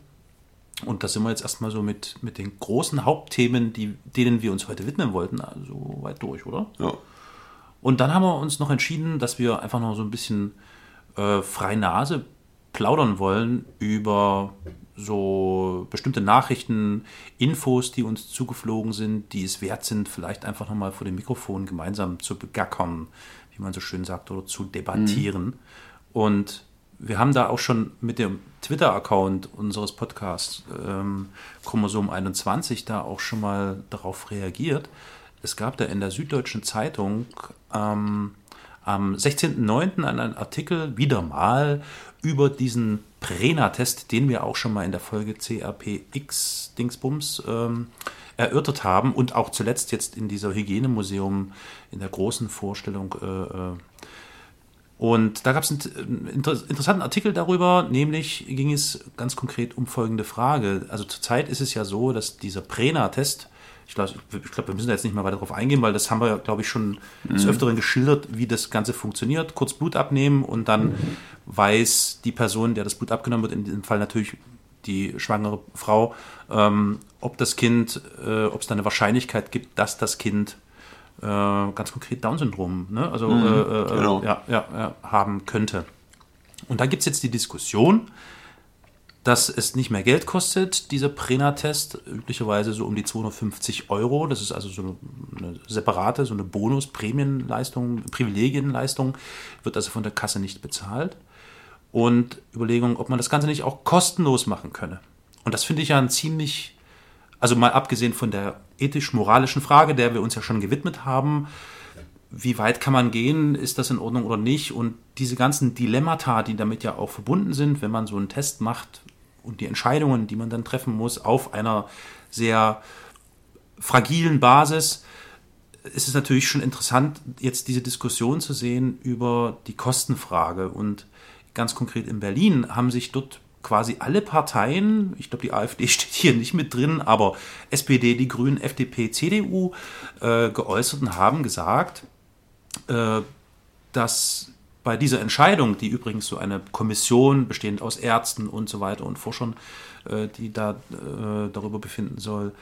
Und da sind wir jetzt erstmal so mit, mit den großen Hauptthemen, die, denen wir uns heute widmen wollten, also weit durch, oder? Ja. Und dann haben wir uns noch entschieden, dass wir einfach noch so ein bisschen äh, frei Nase plaudern wollen über so bestimmte Nachrichten, Infos, die uns zugeflogen sind, die es wert sind, vielleicht einfach nochmal vor dem Mikrofon gemeinsam zu begackern, wie man so schön sagt, oder zu debattieren. Mhm. Und wir haben da auch schon mit dem Twitter-Account unseres Podcasts ähm, Chromosom 21 da auch schon mal darauf reagiert. Es gab da in der Süddeutschen Zeitung ähm, am 16.09. einen Artikel wieder mal über diesen Prena-Test, den wir auch schon mal in der Folge CRPX Dingsbums ähm, erörtert haben und auch zuletzt jetzt in dieser Hygienemuseum in der großen Vorstellung. Äh, äh und da gab es einen interessanten Artikel darüber, nämlich ging es ganz konkret um folgende Frage. Also zurzeit ist es ja so, dass dieser Prena-Test ich glaube, glaub, wir müssen da jetzt nicht mal weiter darauf eingehen, weil das haben wir, glaube ich, schon mhm. des Öfteren geschildert, wie das Ganze funktioniert. Kurz Blut abnehmen und dann mhm. weiß die Person, der das Blut abgenommen wird, in diesem Fall natürlich die schwangere Frau, ähm, ob das Kind, äh, ob es da eine Wahrscheinlichkeit gibt, dass das Kind äh, ganz konkret Down-Syndrom ne? also, mhm, äh, äh genau. ja, ja, ja, haben könnte. Und da gibt es jetzt die Diskussion, dass es nicht mehr Geld kostet, dieser Prena-Test, üblicherweise so um die 250 Euro. Das ist also so eine separate, so eine Bonus-Prämienleistung, Privilegienleistung, wird also von der Kasse nicht bezahlt. Und Überlegung, ob man das Ganze nicht auch kostenlos machen könne. Und das finde ich ja ein ziemlich, also mal abgesehen von der ethisch-moralischen Frage, der wir uns ja schon gewidmet haben, wie weit kann man gehen, ist das in Ordnung oder nicht? Und diese ganzen Dilemmata, die damit ja auch verbunden sind, wenn man so einen Test macht, und die Entscheidungen, die man dann treffen muss, auf einer sehr fragilen Basis, ist es natürlich schon interessant, jetzt diese Diskussion zu sehen über die Kostenfrage. Und ganz konkret in Berlin haben sich dort quasi alle Parteien, ich glaube die AfD [LAUGHS] steht hier nicht mit drin, aber SPD, die Grünen, FDP, CDU äh, geäußert und haben gesagt, äh, dass bei dieser Entscheidung, die übrigens so eine Kommission bestehend aus Ärzten und so weiter und Forschern, äh, die da äh, darüber befinden soll,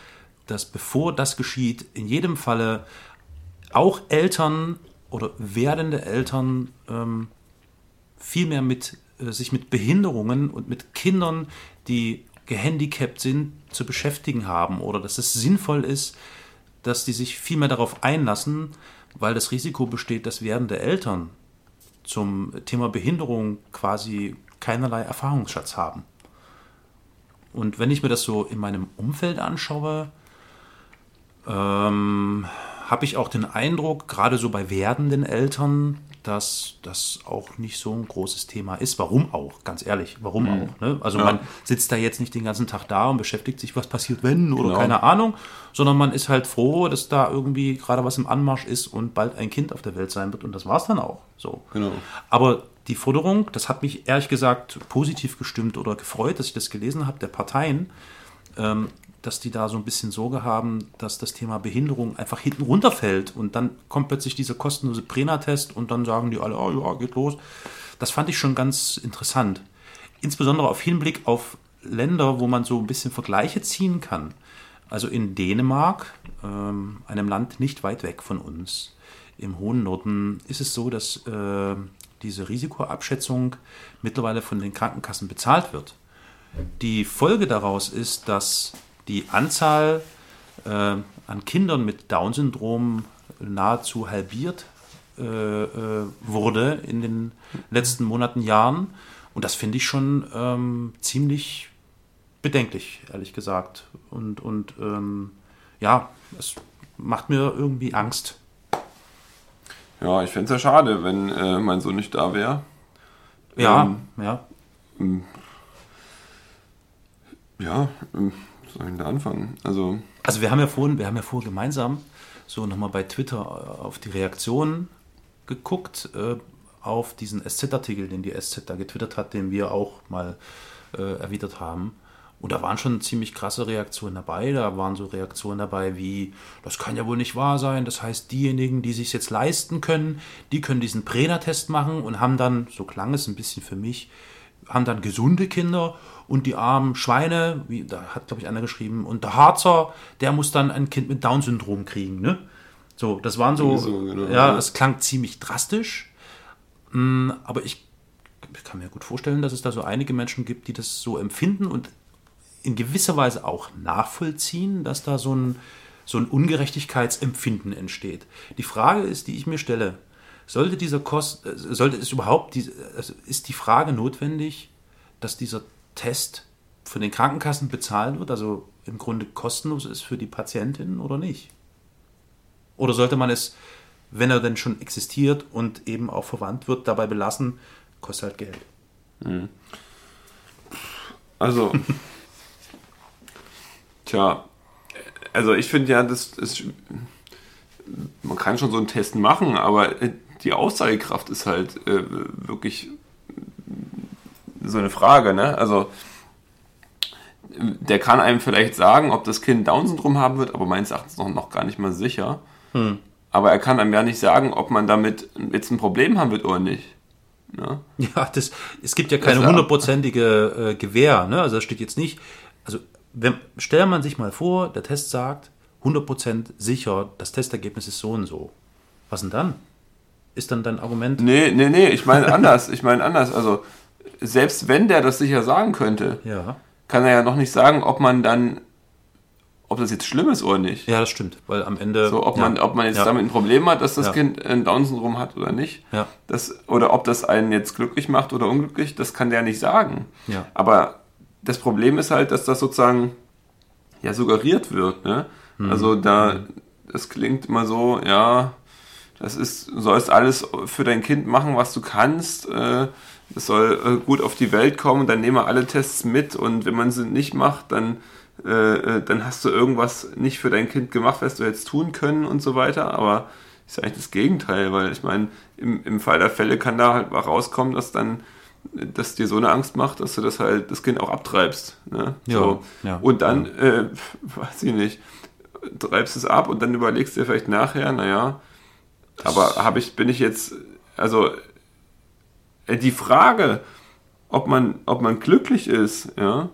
dass bevor das geschieht, in jedem Falle auch Eltern oder werdende Eltern ähm, viel mehr mit sich mit Behinderungen und mit Kindern, die gehandicapt sind, zu beschäftigen haben oder dass es sinnvoll ist, dass die sich viel mehr darauf einlassen, weil das Risiko besteht, dass werdende Eltern zum Thema Behinderung quasi keinerlei Erfahrungsschatz haben. Und wenn ich mir das so in meinem Umfeld anschaue, ähm, habe ich auch den Eindruck, gerade so bei werdenden Eltern, dass das auch nicht so ein großes Thema ist. Warum auch? Ganz ehrlich, warum mhm. auch? Ne? Also ja. man sitzt da jetzt nicht den ganzen Tag da und beschäftigt sich, was passiert, wenn oder genau. keine Ahnung, sondern man ist halt froh, dass da irgendwie gerade was im Anmarsch ist und bald ein Kind auf der Welt sein wird und das war es dann auch. So. Genau. Aber die Forderung, das hat mich ehrlich gesagt positiv gestimmt oder gefreut, dass ich das gelesen habe, der Parteien, ähm, dass die da so ein bisschen Sorge haben, dass das Thema Behinderung einfach hinten runterfällt und dann kommt plötzlich dieser kostenlose Prena-Test und dann sagen die alle, oh ja, geht los. Das fand ich schon ganz interessant. Insbesondere auf Hinblick auf Länder, wo man so ein bisschen Vergleiche ziehen kann. Also in Dänemark, ähm, einem Land nicht weit weg von uns, im hohen Norden, ist es so, dass äh, diese Risikoabschätzung mittlerweile von den Krankenkassen bezahlt wird. Die Folge daraus ist, dass die Anzahl äh, an Kindern mit Down-Syndrom nahezu halbiert äh, äh, wurde in den letzten Monaten, Jahren. Und das finde ich schon ähm, ziemlich bedenklich, ehrlich gesagt. Und, und ähm, ja, es macht mir irgendwie Angst. Ja, ich fände es ja schade, wenn äh, mein Sohn nicht da wäre. Ja, Ähm, ja. Ja, soll ich denn da anfangen? Also, Also wir haben ja vorhin, wir haben ja vorhin gemeinsam so nochmal bei Twitter äh, auf die Reaktionen geguckt, äh, auf diesen SZ-Artikel, den die SZ da getwittert hat, den wir auch mal äh, erwidert haben. Und da waren schon ziemlich krasse Reaktionen dabei. Da waren so Reaktionen dabei wie, das kann ja wohl nicht wahr sein. Das heißt, diejenigen, die sich jetzt leisten können, die können diesen Prena-Test machen und haben dann, so klang es ein bisschen für mich, haben dann gesunde Kinder und die armen Schweine, wie da hat glaube ich einer geschrieben, und der Harzer, der muss dann ein Kind mit Down-Syndrom kriegen, ne? So, das waren so, So, genau, ja, es klang ziemlich drastisch, Mm, aber ich kann mir gut vorstellen, dass es da so einige Menschen gibt, die das so empfinden und in gewisser Weise auch nachvollziehen, dass da so ein, so ein Ungerechtigkeitsempfinden entsteht. Die Frage ist, die ich mir stelle, sollte dieser Kost, äh, sollte es überhaupt, die, also ist die Frage notwendig, dass dieser Test von den Krankenkassen bezahlt wird, also im Grunde kostenlos ist für die Patientinnen oder nicht? Oder sollte man es, wenn er denn schon existiert und eben auch verwandt wird, dabei belassen, kostet halt Geld? also. [LAUGHS] tja, also ich finde ja, das ist. Man kann schon so einen Test machen, aber äh, die Aussagekraft ist halt äh, wirklich so eine Frage, ne? Also der kann einem vielleicht sagen, ob das Kind Down-Syndrom haben wird, aber meines Erachtens noch, noch gar nicht mal sicher. Aber er kann einem ja nicht sagen, ob man damit jetzt ein Problem haben wird oder nicht. Ne? [LAUGHS] Ja, das, es gibt ja keine Das- hundertprozentige äh, Gewähr. Ne? Also da steht jetzt nicht, also wenn, stellt man sich mal vor, der Test sagt, 100% sicher, das Testergebnis ist so und so. Was denn dann? Ist dann dein Argument? Nee, nee, nee, ich meine anders. Ich meine anders. Also, selbst wenn der das sicher sagen könnte, Ja. kann er ja noch nicht sagen, ob man dann, ob das jetzt schlimm ist oder nicht. Ja, das stimmt, weil am Ende. So, ob, ja, man, ob man jetzt ja, damit ein Problem hat, dass das. Kind ein Down-Syndrom hat oder nicht. Ja. Das, oder ob das einen jetzt glücklich macht oder unglücklich, das kann der nicht sagen. Ja. Aber das Problem ist halt, dass das sozusagen ja suggeriert wird. Ne? Mhm. Also da, das klingt immer so, ja, das ist, du sollst alles für dein Kind machen, was du kannst. Äh, es soll äh, gut auf die Welt kommen, dann nehmen wir alle Tests mit und wenn man sie nicht macht, dann, äh, äh, dann hast du irgendwas nicht für dein Kind gemacht, was du jetzt tun können und so weiter. Aber ist ja eigentlich das Gegenteil, weil ich meine, im, im Fall der Fälle kann da halt mal rauskommen, dass dann dass dir so eine Angst macht, dass du das halt das Kind auch abtreibst. Ne? Ja, so. ja, und dann, äh, [LAUGHS] weiß ich nicht, treibst es ab und dann überlegst dir vielleicht nachher, naja, aber habe ich, bin ich jetzt, also äh, die Frage, ob man, ob man glücklich ist, ja,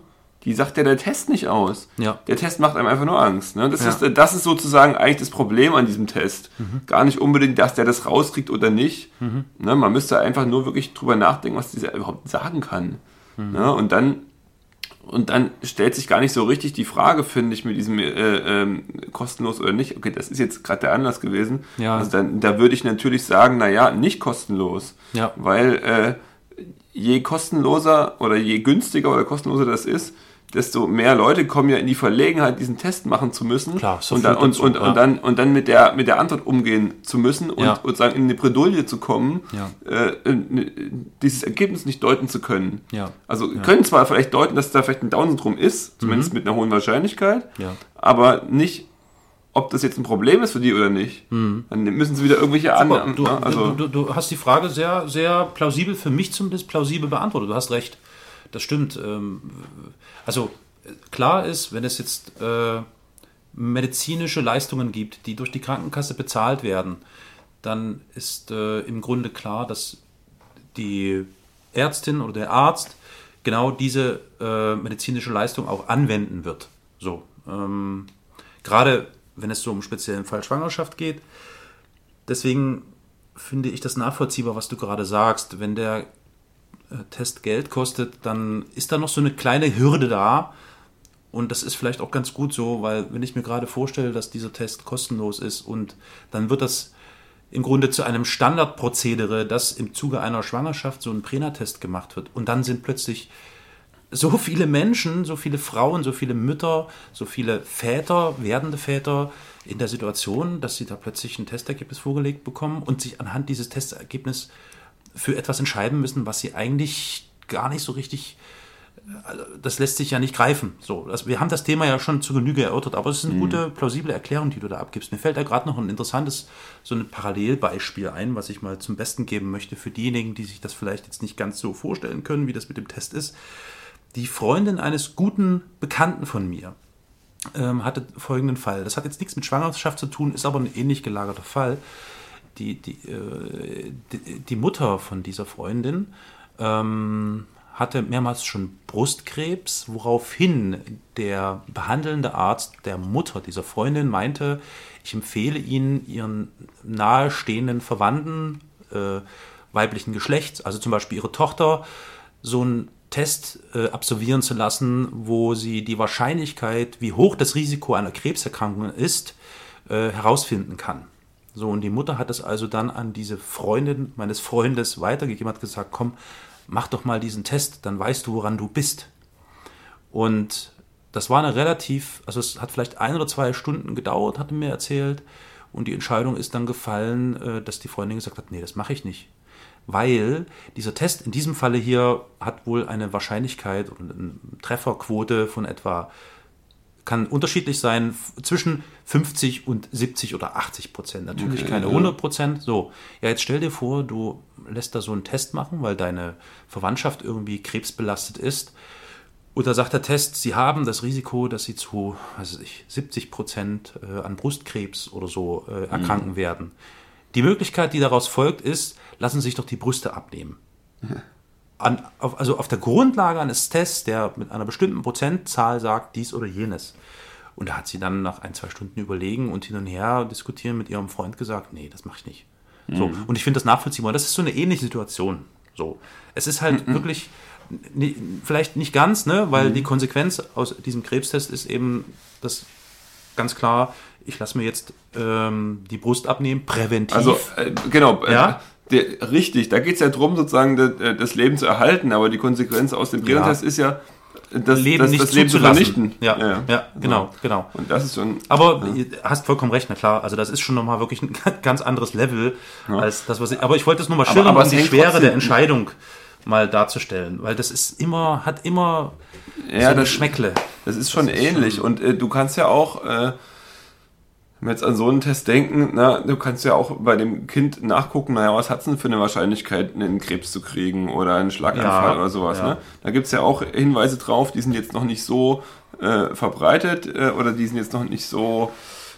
die sagt ja der Test nicht aus. Ja. Der Test macht einem einfach nur Angst. Ne? Das, Ja. ist, das ist sozusagen eigentlich das Problem an diesem Test. Gar nicht unbedingt, dass der das rauskriegt oder nicht. Ne? Man müsste einfach nur wirklich drüber nachdenken, was dieser überhaupt sagen kann. Ne? Und dann und dann stellt sich gar nicht so richtig die Frage, finde ich, mit diesem äh, ähm, kostenlos oder nicht. Okay, das ist jetzt gerade der Anlass gewesen. Ja. Also dann, da würde ich natürlich sagen, naja, nicht kostenlos. Ja. Weil äh, je kostenloser oder je günstiger oder kostenloser das ist, desto mehr Leute kommen ja in die Verlegenheit, diesen Test machen zu müssen. Klar, so und, dann, und, dazu, und, ja. und, dann, und dann mit der, mit der Antwort umgehen zu müssen und, Ja. und sagen, in eine Bredouille zu kommen, Ja. äh, äh, dieses Ergebnis nicht deuten zu können. Also können zwar vielleicht deuten, dass da vielleicht ein Down-Syndrom ist, zumindest mit einer hohen Wahrscheinlichkeit, Mhm. Aber nicht, ob das jetzt ein Problem ist für die oder nicht. Dann müssen sie wieder irgendwelche anderen. Mhm. du, ne? also, du, du, du hast die Frage sehr, sehr plausibel, für mich zumindest plausibel beantwortet. Du hast recht. Das stimmt. Ähm, Also klar ist, wenn es jetzt äh, medizinische Leistungen gibt, die durch die Krankenkasse bezahlt werden, dann ist äh, im Grunde klar, dass die Ärztin oder der Arzt genau diese äh, medizinische Leistung auch anwenden wird. So. Ähm, gerade wenn es so um speziellen Fall Schwangerschaft geht. Deswegen finde ich das nachvollziehbar, was du gerade sagst. Wenn der Test Geld kostet, dann ist da noch so eine kleine Hürde da. Und das ist vielleicht auch ganz gut so, weil wenn ich mir gerade vorstelle, dass dieser Test kostenlos ist und dann wird das im Grunde zu einem Standardprozedere, dass im Zuge einer Schwangerschaft so ein Prena-Test gemacht wird. Und dann sind plötzlich so viele Menschen, so viele Frauen, so viele Mütter, so viele Väter, werdende Väter in der Situation, dass sie da plötzlich ein Testergebnis vorgelegt bekommen und sich anhand dieses Testergebnisses für etwas entscheiden müssen, was sie eigentlich gar nicht so richtig also das lässt sich ja nicht greifen. So, also wir haben das Thema ja schon zu Genüge erörtert, aber es ist eine mhm. gute, plausible Erklärung, die du da abgibst. Mir fällt da gerade noch ein interessantes, so ein Parallelbeispiel ein, was ich mal zum Besten geben möchte für diejenigen, die sich das vielleicht jetzt nicht ganz so vorstellen können, wie das mit dem Test ist. Die Freundin eines guten Bekannten von mir ähm, hatte folgenden Fall. Das hat jetzt nichts mit Schwangerschaft zu tun, ist aber ein ähnlich gelagerter Fall. Die, äh, die, die Mutter von dieser Freundin ähm, hatte mehrmals schon Brustkrebs, woraufhin der behandelnde Arzt der Mutter dieser Freundin meinte, ich empfehle Ihnen, Ihren nahestehenden Verwandten äh, weiblichen Geschlechts, also zum Beispiel Ihre Tochter, so einen Test äh, absolvieren zu lassen, wo sie die Wahrscheinlichkeit, wie hoch das Risiko einer Krebserkrankung ist, äh, herausfinden kann. So, und die Mutter hat es also dann an diese Freundin meines Freundes weitergegeben, hat gesagt, komm, mach doch mal diesen Test, dann weißt du, woran du bist. Und das war eine relativ, also es hat vielleicht ein oder zwei Stunden gedauert, hat er mir erzählt. Und die Entscheidung ist dann gefallen, äh, dass die Freundin gesagt hat, nee, das mache ich nicht. Weil dieser Test in diesem Falle hier hat wohl eine Wahrscheinlichkeit und eine Trefferquote von etwa kann unterschiedlich sein, zwischen 50 und 70 oder 80 Prozent. Natürlich okay, keine 100 Prozent. So, ja, jetzt stell dir vor, du lässt da so einen Test machen, weil deine Verwandtschaft irgendwie krebsbelastet ist. Und da sagt der Test, sie haben das Risiko, dass sie zu was ich, 70 Prozent äh, an Brustkrebs oder so äh, erkranken mhm. werden. Die Möglichkeit, die daraus folgt, ist, lassen sich doch die Brüste abnehmen. [LAUGHS] an, auf, also auf der Grundlage eines Tests, der mit einer bestimmten Prozentzahl sagt, dies oder jenes. Und da hat sie dann nach ein, zwei Stunden überlegen und hin und her diskutieren mit ihrem Freund gesagt, nee, das mache ich nicht. Mhm. So, und ich finde das nachvollziehbar. Das ist so eine ähnliche Situation. So. Es ist halt mhm. wirklich, vielleicht nicht ganz, ne, weil mhm. die Konsequenz aus diesem Krebstest ist eben das ganz klar, ich lasse mir jetzt ähm, die Brust abnehmen, präventiv. Also, äh, genau, äh, ja? Der, richtig, da geht es ja darum, sozusagen äh, das Leben zu erhalten, aber die Konsequenz aus dem Brilentest ja. ist ja, das Leben das, nicht das Leben zu vernichten. Ja, ja, ja, genau, ja. genau. Und das ist schon. Aber ja. hast vollkommen recht, na klar. Also das ist schon nochmal wirklich ein [LAUGHS] ganz anderes Level als das, was ich. Aber ich wollte es nur mal schildern, um die Schwere der Entscheidung mal darzustellen, weil das ist immer, hat immer ja, so das, Schmeckle. Das ist schon das ist ähnlich. Schon und äh, du kannst ja auch. Äh, wenn wir jetzt an so einen Test denken, na, du kannst ja auch bei dem Kind nachgucken, naja, was hat es denn für eine Wahrscheinlichkeit, einen Krebs zu kriegen oder einen Schlaganfall ja, oder sowas. Ja. Ne? Da gibt's ja auch Hinweise drauf, die sind jetzt noch nicht so äh, verbreitet äh, oder die sind jetzt noch nicht so,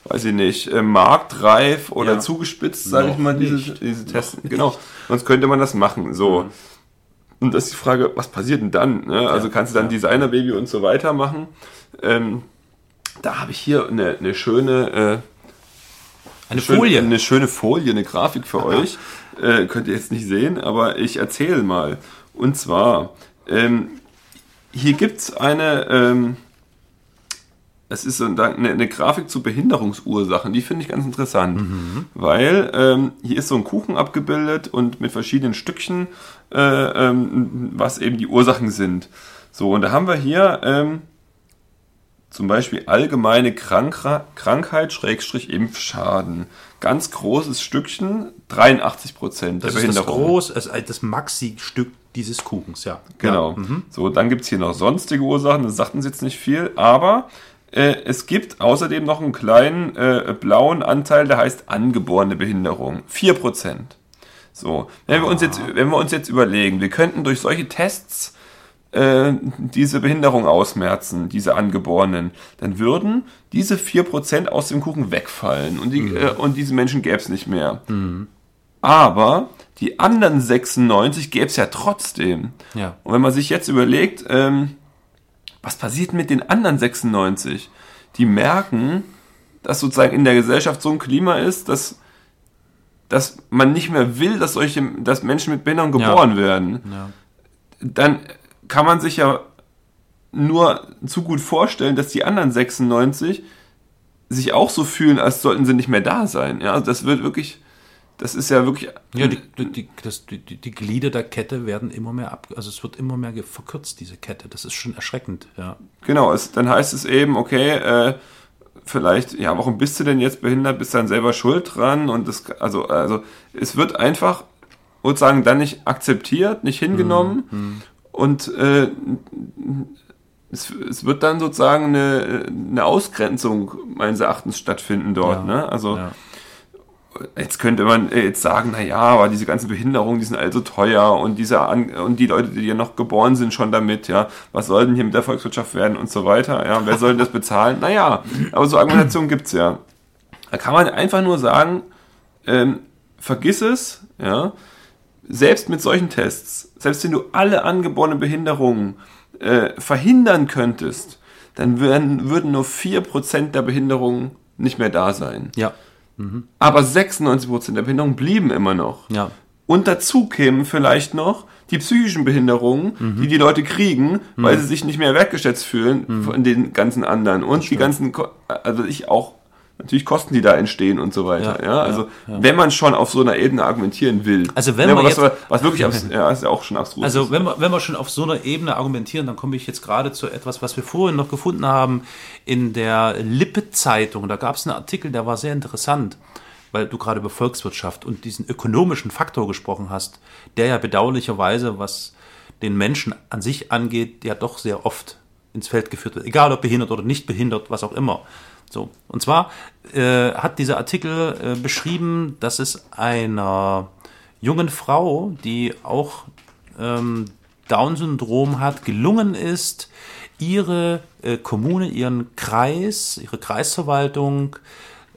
weiß ich nicht, äh, marktreif oder ja. zugespitzt, sage ich mal, diese, diese Tests. Genau, sonst könnte man das machen. So. Mhm. Und das ist die Frage, was passiert denn dann? Ne? Also kannst du dann Designerbaby und so weiter machen. Ähm, da habe ich hier eine, eine schöne eine Folie. Schön, eine schöne Folie, eine Grafik für Aha. euch. Äh, könnt ihr jetzt nicht sehen, aber ich erzähle mal. Und zwar, ähm, hier gibt es eine, ähm, es ist eine, eine, Grafik zu Behinderungsursachen, die finde ich ganz interessant, mhm. weil ähm, hier ist so ein Kuchen abgebildet und mit verschiedenen Stückchen, äh, ähm, was eben die Ursachen sind. So, und da haben wir hier ähm, zum Beispiel allgemeine Krankra Krankheit, Schrägstrich Impfschaden. Ganz großes Stückchen, 83 Prozent der Behinderung. Das ist das, groß, das Maxi-Stück dieses Kuchens, ja. Genau. Ja. Mhm. So, dann gibt es hier noch sonstige Ursachen, das sagten sie jetzt nicht viel, aber äh, es gibt außerdem noch einen kleinen äh, blauen Anteil, der heißt angeborene Behinderung. 4 Prozent. So, wenn wir, uns jetzt, wenn wir uns jetzt überlegen, wir könnten durch solche Tests äh, diese Behinderung ausmerzen, diese Angeborenen, dann würden diese 4% aus dem Kuchen wegfallen und, die, mhm. äh, und diese Menschen gäbe es nicht mehr. Mhm. Aber die anderen 96 gäbe es ja trotzdem. Ja. Und wenn man sich jetzt überlegt, ähm, was passiert mit den anderen 96? Die merken, dass sozusagen in der Gesellschaft so ein Klima ist, dass, dass man nicht mehr will, dass solche, dass Menschen mit Behinderung geboren ja. werden. Ja. Dann kann man sich ja nur zu gut vorstellen, dass die anderen 96 sich auch so fühlen, als sollten sie nicht mehr da sein. Ja, das wird wirklich, das ist ja wirklich. Ja, die, die, das, die, die Glieder der Kette werden immer mehr ab, also es wird immer mehr verkürzt, diese Kette. Das ist schon erschreckend, ja. Genau, es, dann heißt es eben, okay, äh, vielleicht, ja, warum bist du denn jetzt behindert? Bist dann selber schuld dran? Und das, also, also, es wird einfach sozusagen dann nicht akzeptiert, nicht hingenommen. Mhm. Und äh, es, es wird dann sozusagen eine, eine Ausgrenzung meines Erachtens stattfinden dort. Ja, Ne? Also ja. jetzt könnte man äh, jetzt sagen, na ja, aber diese ganzen Behinderungen, die sind also teuer und diese und die Leute, die ja noch geboren sind, schon damit, ja, was soll denn hier mit der Volkswirtschaft werden und so weiter, ja, wer soll denn das bezahlen? Naja, aber so Argumentation gibt's ja. Da kann man einfach nur sagen, ähm, vergiss es, ja, selbst mit solchen Tests, selbst wenn du alle angeborenen Behinderungen äh, verhindern könntest, dann würden, würden nur 4% der Behinderungen nicht mehr da sein. Ja, Aber 96% der Behinderungen blieben immer noch. ja. Und dazu kämen vielleicht noch die psychischen Behinderungen, die die Leute kriegen, weil sie sich nicht mehr wertgeschätzt fühlen von den ganzen anderen. Und die ganzen, also ich auch, natürlich Kosten, die da entstehen und so weiter. Ja, Ja, also ja, wenn man schon auf so einer Ebene argumentieren will. Also wenn ja, man was, jetzt- was wirklich, abs [LAUGHS] ja, ist ja auch schon abstrus. Also ist. wenn wir, wenn wir schon auf so einer Ebene argumentieren, dann komme ich jetzt gerade zu etwas, was wir vorhin noch gefunden haben in der Lippe-Zeitung. Da gab es einen Artikel, der war sehr interessant, weil du gerade über Volkswirtschaft und diesen ökonomischen Faktor gesprochen hast, der ja bedauerlicherweise, was den Menschen an sich angeht, ja doch sehr oft ins Feld geführt wird. Egal ob behindert oder nicht behindert, was auch immer. So. Und zwar äh, hat dieser Artikel äh, beschrieben, dass es einer jungen Frau, die auch ähm, Down-Syndrom hat, gelungen ist, ihre äh, Kommune, ihren Kreis, ihre Kreisverwaltung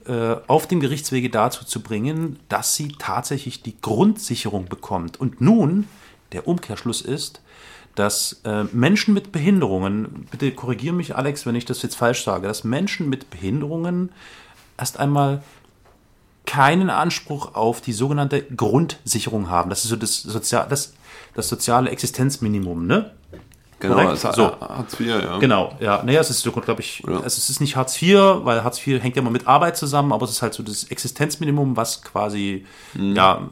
äh, auf dem Gerichtswege dazu zu bringen, dass sie tatsächlich die Grundsicherung bekommt. Und nun, der Umkehrschluss ist, dass äh, Menschen mit Behinderungen, bitte korrigiere mich Alex, wenn ich das jetzt falsch sage, dass Menschen mit Behinderungen erst einmal keinen Anspruch auf die sogenannte Grundsicherung haben. Das ist so das, Sozial, das, das soziale Existenzminimum, ne? Genau, korrekt. es hat, So. Hartz IV, ja. Genau, ja. Naja, es ist so, glaube ich, Ja. also es ist nicht Hartz IV, weil Hartz IV hängt ja immer mit Arbeit zusammen, aber es ist halt so das Existenzminimum, was quasi ja,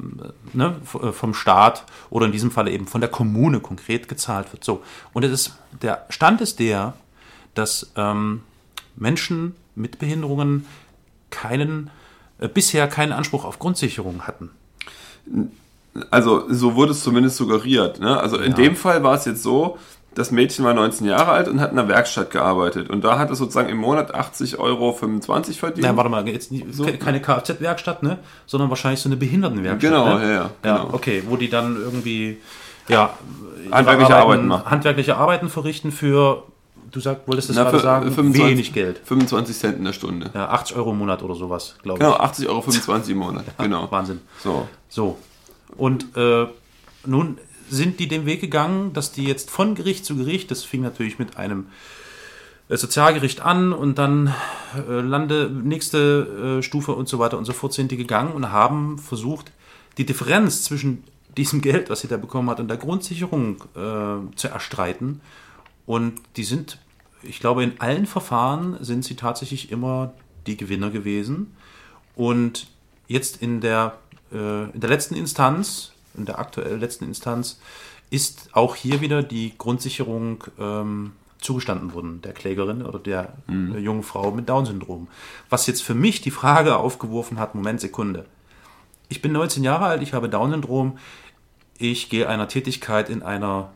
ne, v- vom Staat oder in diesem Falle eben von der Kommune konkret gezahlt wird. So. Und es ist, der Stand ist der, dass ähm, Menschen mit Behinderungen keinen, äh, bisher keinen Anspruch auf Grundsicherung hatten. Also so wurde es zumindest suggeriert. Ne? Also in dem Fall war es jetzt so, das Mädchen war 19 Jahre alt und hat in einer Werkstatt gearbeitet. Und da hat es sozusagen im Monat 80,25 Euro verdient. Na, warte mal, jetzt nicht, So. keine Kfz-Werkstatt, ne? Sondern wahrscheinlich so eine Behindertenwerkstatt. Genau, ne? ja, ja, Ja, genau. okay, wo die dann irgendwie ja, Handwerkliche Arbeiten machen. Handwerkliche Arbeiten verrichten für, du sag, wolltest das Na, gerade für- sagen, 25 wenig Geld. 25 Cent in der Stunde. Ja, 80 Euro im Monat oder sowas, glaube Genau, ich. 80,25 Euro im Monat. [LAUGHS] Genau. Wahnsinn. So. So. Und äh, nun sind die den Weg gegangen, dass die jetzt von Gericht zu Gericht, das fing natürlich mit einem äh, Sozialgericht an und dann äh, Lande, nächste äh, Stufe und so weiter und so fort sind die gegangen und haben versucht, die Differenz zwischen diesem Geld, was sie da bekommen hat, und der Grundsicherung äh, zu erstreiten. Und die sind, ich glaube, in allen Verfahren sind sie tatsächlich immer die Gewinner gewesen. Und jetzt in der, in der letzten Instanz, in der aktuell letzten Instanz, ist auch hier wieder die Grundsicherung ähm, zugestanden worden, der Klägerin oder der äh, jungen Frau mit Down-Syndrom. Was jetzt für mich die Frage aufgeworfen hat, Moment, Sekunde. Ich bin 19 Jahre alt, ich habe Down-Syndrom, ich gehe einer Tätigkeit in einer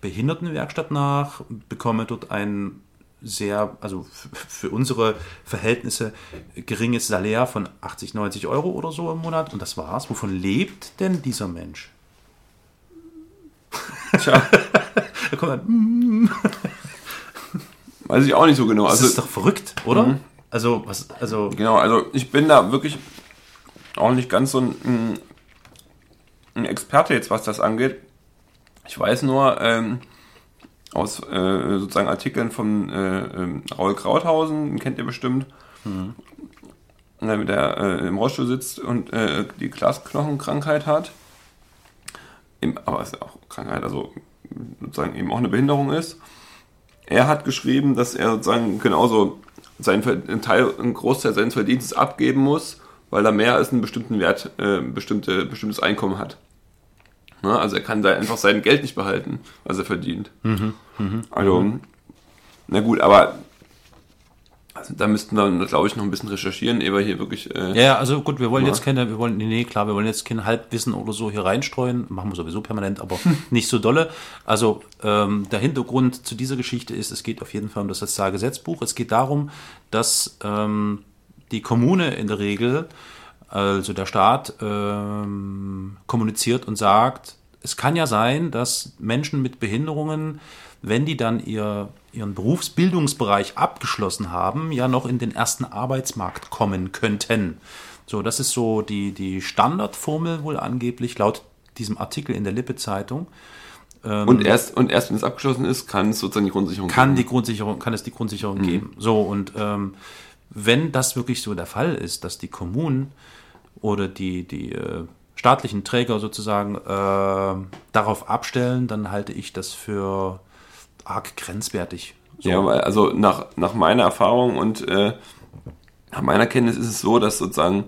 Behindertenwerkstatt nach, bekomme dort ein sehr, also für unsere Verhältnisse geringes Salär von 80, 90 Euro oder so im Monat und das war's. Wovon lebt denn dieser Mensch? Tja, [LAUGHS] Da kommt dann, weiß ich auch nicht so genau. das Also, ist doch verrückt, oder? Also, was, also, genau, also ich bin da wirklich auch nicht ganz so ein, ein Experte jetzt, was das angeht. Ich weiß nur ähm, aus äh, sozusagen Artikeln von äh, ähm, Raul Krauthausen, den kennt ihr bestimmt, der, der äh, im Rollstuhl sitzt und äh, die Glasknochenkrankheit hat. Im, aber es ist auch Krankheit, also sozusagen eben auch eine Behinderung ist. Er hat geschrieben, dass er sozusagen genauso seinen, einen Teil, einen Großteil seines Verdienstes abgeben muss, weil er mehr als einen bestimmten Wert, äh, bestimmte, bestimmtes Einkommen hat. Ne? Also er kann da einfach sein Geld nicht behalten, was er verdient. also, na gut, aber Also da müssten wir, glaube ich, noch ein bisschen recherchieren, ehe wir hier wirklich. Äh, ja, also gut, wir wollen ja. jetzt keine, wir wollen, nee, klar, wir wollen jetzt kein Halbwissen oder so hier reinstreuen, machen wir sowieso permanent, aber [LAUGHS] nicht so dolle. Also ähm, der Hintergrund zu dieser Geschichte ist, es geht auf jeden Fall um das Sozialgesetzbuch. Es geht darum, dass ähm, die Kommune in der Regel, also der Staat, ähm, kommuniziert und sagt, es kann ja sein, dass Menschen mit Behinderungen, wenn die dann ihr, ihren Berufsbildungsbereich abgeschlossen haben, ja noch in den ersten Arbeitsmarkt kommen könnten. So, das ist so die, die Standardformel wohl angeblich laut diesem Artikel in der Lippe-Zeitung. Ähm, und erst, und erst wenn es abgeschlossen ist, kann es sozusagen die Grundsicherung kann geben. Die Grundsicherung, kann es die Grundsicherung mhm. geben. So, und ähm, wenn das wirklich so der Fall ist, dass die Kommunen oder die, die äh, staatlichen Träger sozusagen äh, darauf abstellen, dann halte ich das für arg grenzwertig. So. Ja, also nach, nach meiner Erfahrung und äh, nach meiner Kenntnis ist es so, dass sozusagen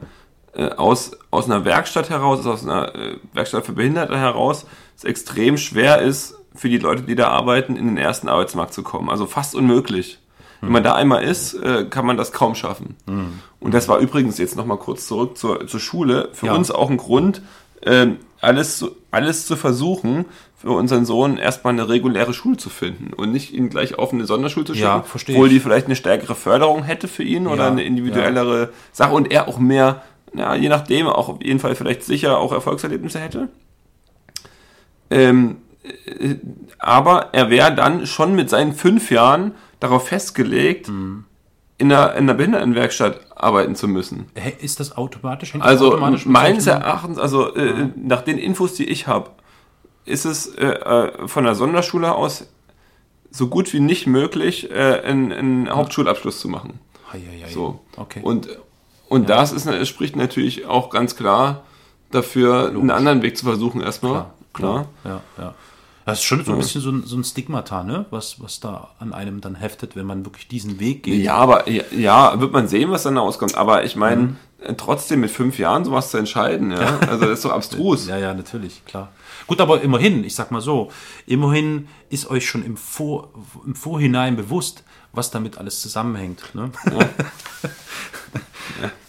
äh, aus, aus einer Werkstatt heraus, aus einer äh, Werkstatt für Behinderte heraus, es extrem schwer ist, für die Leute, die da arbeiten, in den ersten Arbeitsmarkt zu kommen. Also fast unmöglich. Wenn man da einmal ist, äh, kann man das kaum schaffen. Mhm. Und das war übrigens jetzt nochmal kurz zurück zur, zur Schule. Für ja. uns auch ein Grund, äh, alles, alles zu versuchen, für unseren Sohn erstmal eine reguläre Schule zu finden und nicht ihn gleich auf eine Sonderschule zu schicken, ja, obwohl die vielleicht eine stärkere Förderung hätte für ihn oder ja, eine individuellere ja. Sache und er auch mehr, ja, je nachdem, auch auf jeden Fall vielleicht sicher auch Erfolgserlebnisse hätte. Ähm, äh, aber er wäre dann schon mit seinen fünf Jahren darauf festgelegt, mhm. in, einer, in einer Behindertenwerkstatt arbeiten zu müssen. Ist das automatisch? also automatisch meines Erachtens, also äh, ja. nach den Infos, die ich habe, ist es äh, äh, von der Sonderschule aus so gut wie nicht möglich, äh, einen, einen Hauptschulabschluss zu machen. Hei, hei, hei. So. Okay. Und, und ja. das ist, spricht natürlich auch ganz klar dafür, Logisch. einen anderen Weg zu versuchen erstmal. Klar, klar. klar. Ja, ja. Das ist schon so ein bisschen so ein, so ein Stigmata, ne? was, was da an einem dann heftet, wenn man wirklich diesen Weg geht. Ja, aber ja, wird man sehen, was dann rauskommt. Aber ich meine, mhm. Äh, trotzdem mit fünf Jahren sowas zu entscheiden, ja. [LAUGHS] Also das ist doch abstrus. ja, ja, natürlich, klar. Gut, aber immerhin, ich sag mal so, immerhin ist euch schon im, Vor, im Vorhinein bewusst, was damit alles zusammenhängt. Ne? Ja.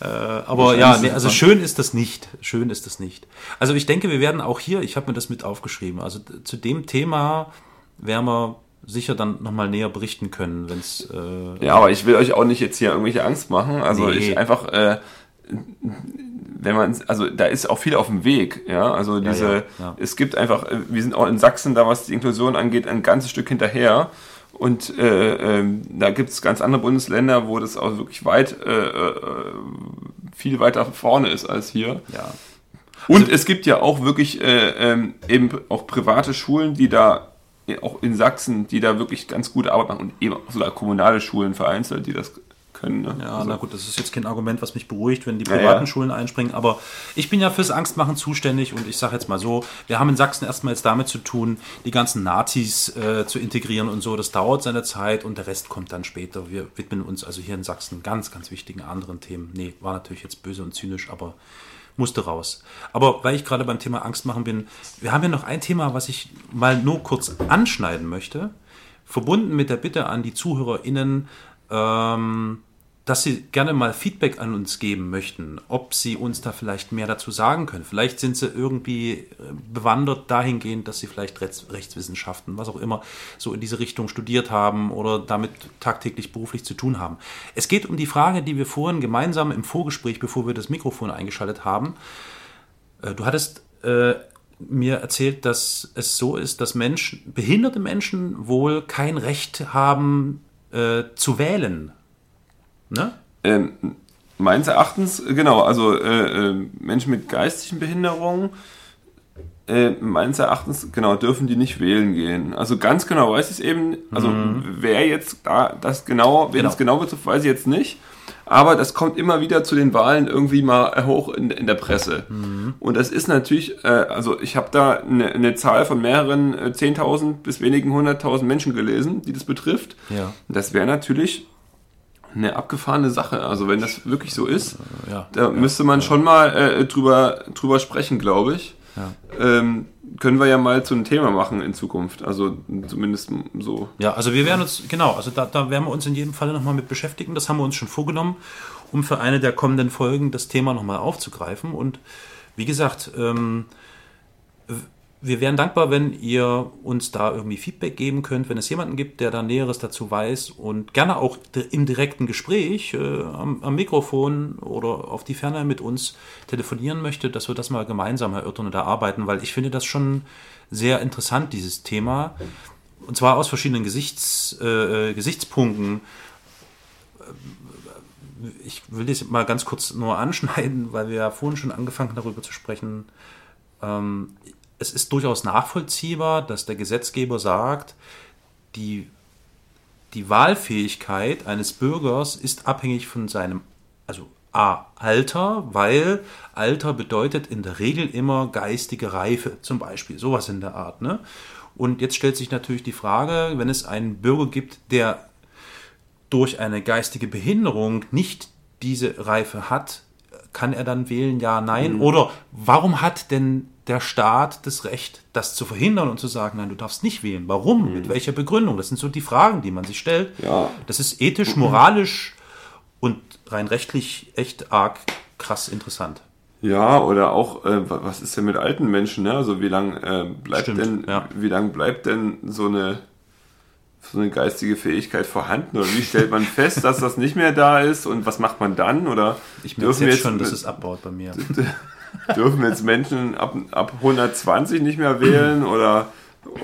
[LAUGHS] äh, aber ja, nee, also schön ist das nicht. Schön ist das nicht. Also ich denke, wir werden auch hier, ich habe mir das mit aufgeschrieben, also zu dem Thema werden wir sicher dann nochmal näher berichten können, wenn es. Äh, ja, aber ich will euch auch nicht jetzt hier irgendwelche Angst machen. Also nee. ich einfach, äh, wenn man, also da ist auch viel auf dem Weg, ja. Also diese, ja, ja, es gibt einfach, wir sind auch in Sachsen da, was die Inklusion angeht, ein ganzes Stück hinterher. Und äh, äh, da gibt es ganz andere Bundesländer, wo das auch wirklich weit, äh, äh, viel weiter vorne ist als hier. Ja. Und also, es gibt ja auch wirklich äh, ähm, eben auch private Schulen, die da auch in Sachsen, die da wirklich ganz gute Arbeit machen und eben auch sogar kommunale Schulen vereinzelt, die das können. Ne? Ja, also. na gut, das ist jetzt kein Argument, was mich beruhigt, wenn die privaten ja, ja. Schulen einspringen. Aber ich bin ja fürs Angstmachen zuständig und ich sage jetzt mal so, wir haben in Sachsen erstmal jetzt damit zu tun, die ganzen Nazis äh, zu integrieren und so. Das dauert seine Zeit und der Rest kommt dann später. Wir widmen uns also hier in Sachsen ganz, ganz wichtigen anderen Themen. Nee, war natürlich jetzt böse und zynisch, aber musste raus. Aber weil ich gerade beim Thema Angst machen bin, wir haben ja noch ein Thema, was ich mal nur kurz anschneiden möchte, verbunden mit der Bitte an die ZuhörerInnen, ähm, dass Sie gerne mal Feedback an uns geben möchten, ob Sie uns da vielleicht mehr dazu sagen können. Vielleicht sind Sie irgendwie äh, bewandert dahingehend, dass Sie vielleicht Rechts Rechtswissenschaften, was auch immer, so in diese Richtung studiert haben oder damit tagtäglich beruflich zu tun haben. Es geht um die Frage, die wir vorhin gemeinsam im Vorgespräch, bevor wir das Mikrofon eingeschaltet haben, äh, du hattest äh, mir erzählt, dass es so ist, dass Menschen, behinderte Menschen wohl kein Recht haben äh, zu wählen Ne? Ähm, meines Erachtens, genau, also äh, äh, Menschen mit geistigen Behinderungen, äh, meines Erachtens, genau, dürfen die nicht wählen gehen. Also ganz genau weiß ich es eben, also mhm. wer jetzt da das genau, wer genau. das genau betrifft, weiß ich jetzt nicht. Aber das kommt immer wieder zu den Wahlen irgendwie mal hoch in, in der Presse. Mhm. Und das ist natürlich, äh, also ich habe da eine, eine, Zahl von mehreren äh, 10.000 bis wenigen 100.000 Menschen gelesen, die das betrifft. Ja. Das wäre natürlich eine abgefahrene Sache. Also wenn das wirklich so ist, ja, da ja, müsste man ja. schon mal äh, drüber, drüber sprechen, glaube ich. Ähm, können wir ja mal zu einem Thema machen in Zukunft. Also zumindest so. Ja, also wir werden uns, genau, also da, da werden wir uns in jedem Fall nochmal mit beschäftigen. Das haben wir uns schon vorgenommen, um für eine der kommenden Folgen das Thema nochmal aufzugreifen. Und wie gesagt, ähm, wir wären dankbar, wenn ihr uns da irgendwie Feedback geben könnt, wenn es jemanden gibt, der da Näheres dazu weiß und gerne auch im direkten Gespräch äh, am, am, Mikrofon oder auf die Ferne mit uns telefonieren möchte, dass wir das mal gemeinsam erörtern und erarbeiten, weil ich finde das schon sehr interessant, dieses Thema. Und zwar aus verschiedenen Gesichts, äh, Gesichtspunkten. Ich will das mal ganz kurz nur anschneiden, [LAUGHS] weil wir ja vorhin schon angefangen darüber zu sprechen. Ähm, es ist durchaus nachvollziehbar, dass der Gesetzgeber sagt, die, die Wahlfähigkeit eines Bürgers ist abhängig von seinem, also A, Alter, weil Alter bedeutet in der Regel immer geistige Reife, zum Beispiel, sowas in der Art. Ne? Und jetzt stellt sich natürlich die Frage, wenn es einen Bürger gibt, der durch eine geistige Behinderung nicht diese Reife hat, kann er dann wählen, ja, nein? Mhm. Oder warum hat denn der Staat das Recht, das zu verhindern und zu sagen, nein, du darfst nicht wählen. Warum? Mhm. Mit welcher Begründung? Das sind so die Fragen, die man sich stellt. Ja. Das ist ethisch, moralisch und rein rechtlich echt arg krass interessant. Ja, oder auch, äh, was ist denn mit alten Menschen? Ne? Also wie lange äh, bleibt Stimmt, denn, ja. wie lang bleibt denn so eine so eine geistige Fähigkeit vorhanden? Oder wie stellt man fest, dass das nicht mehr da ist und was macht man dann? Oder ich merke jetzt schon, dass es abbaut bei mir. dürfen jetzt Menschen ab, ab 120 nicht mehr wählen oder,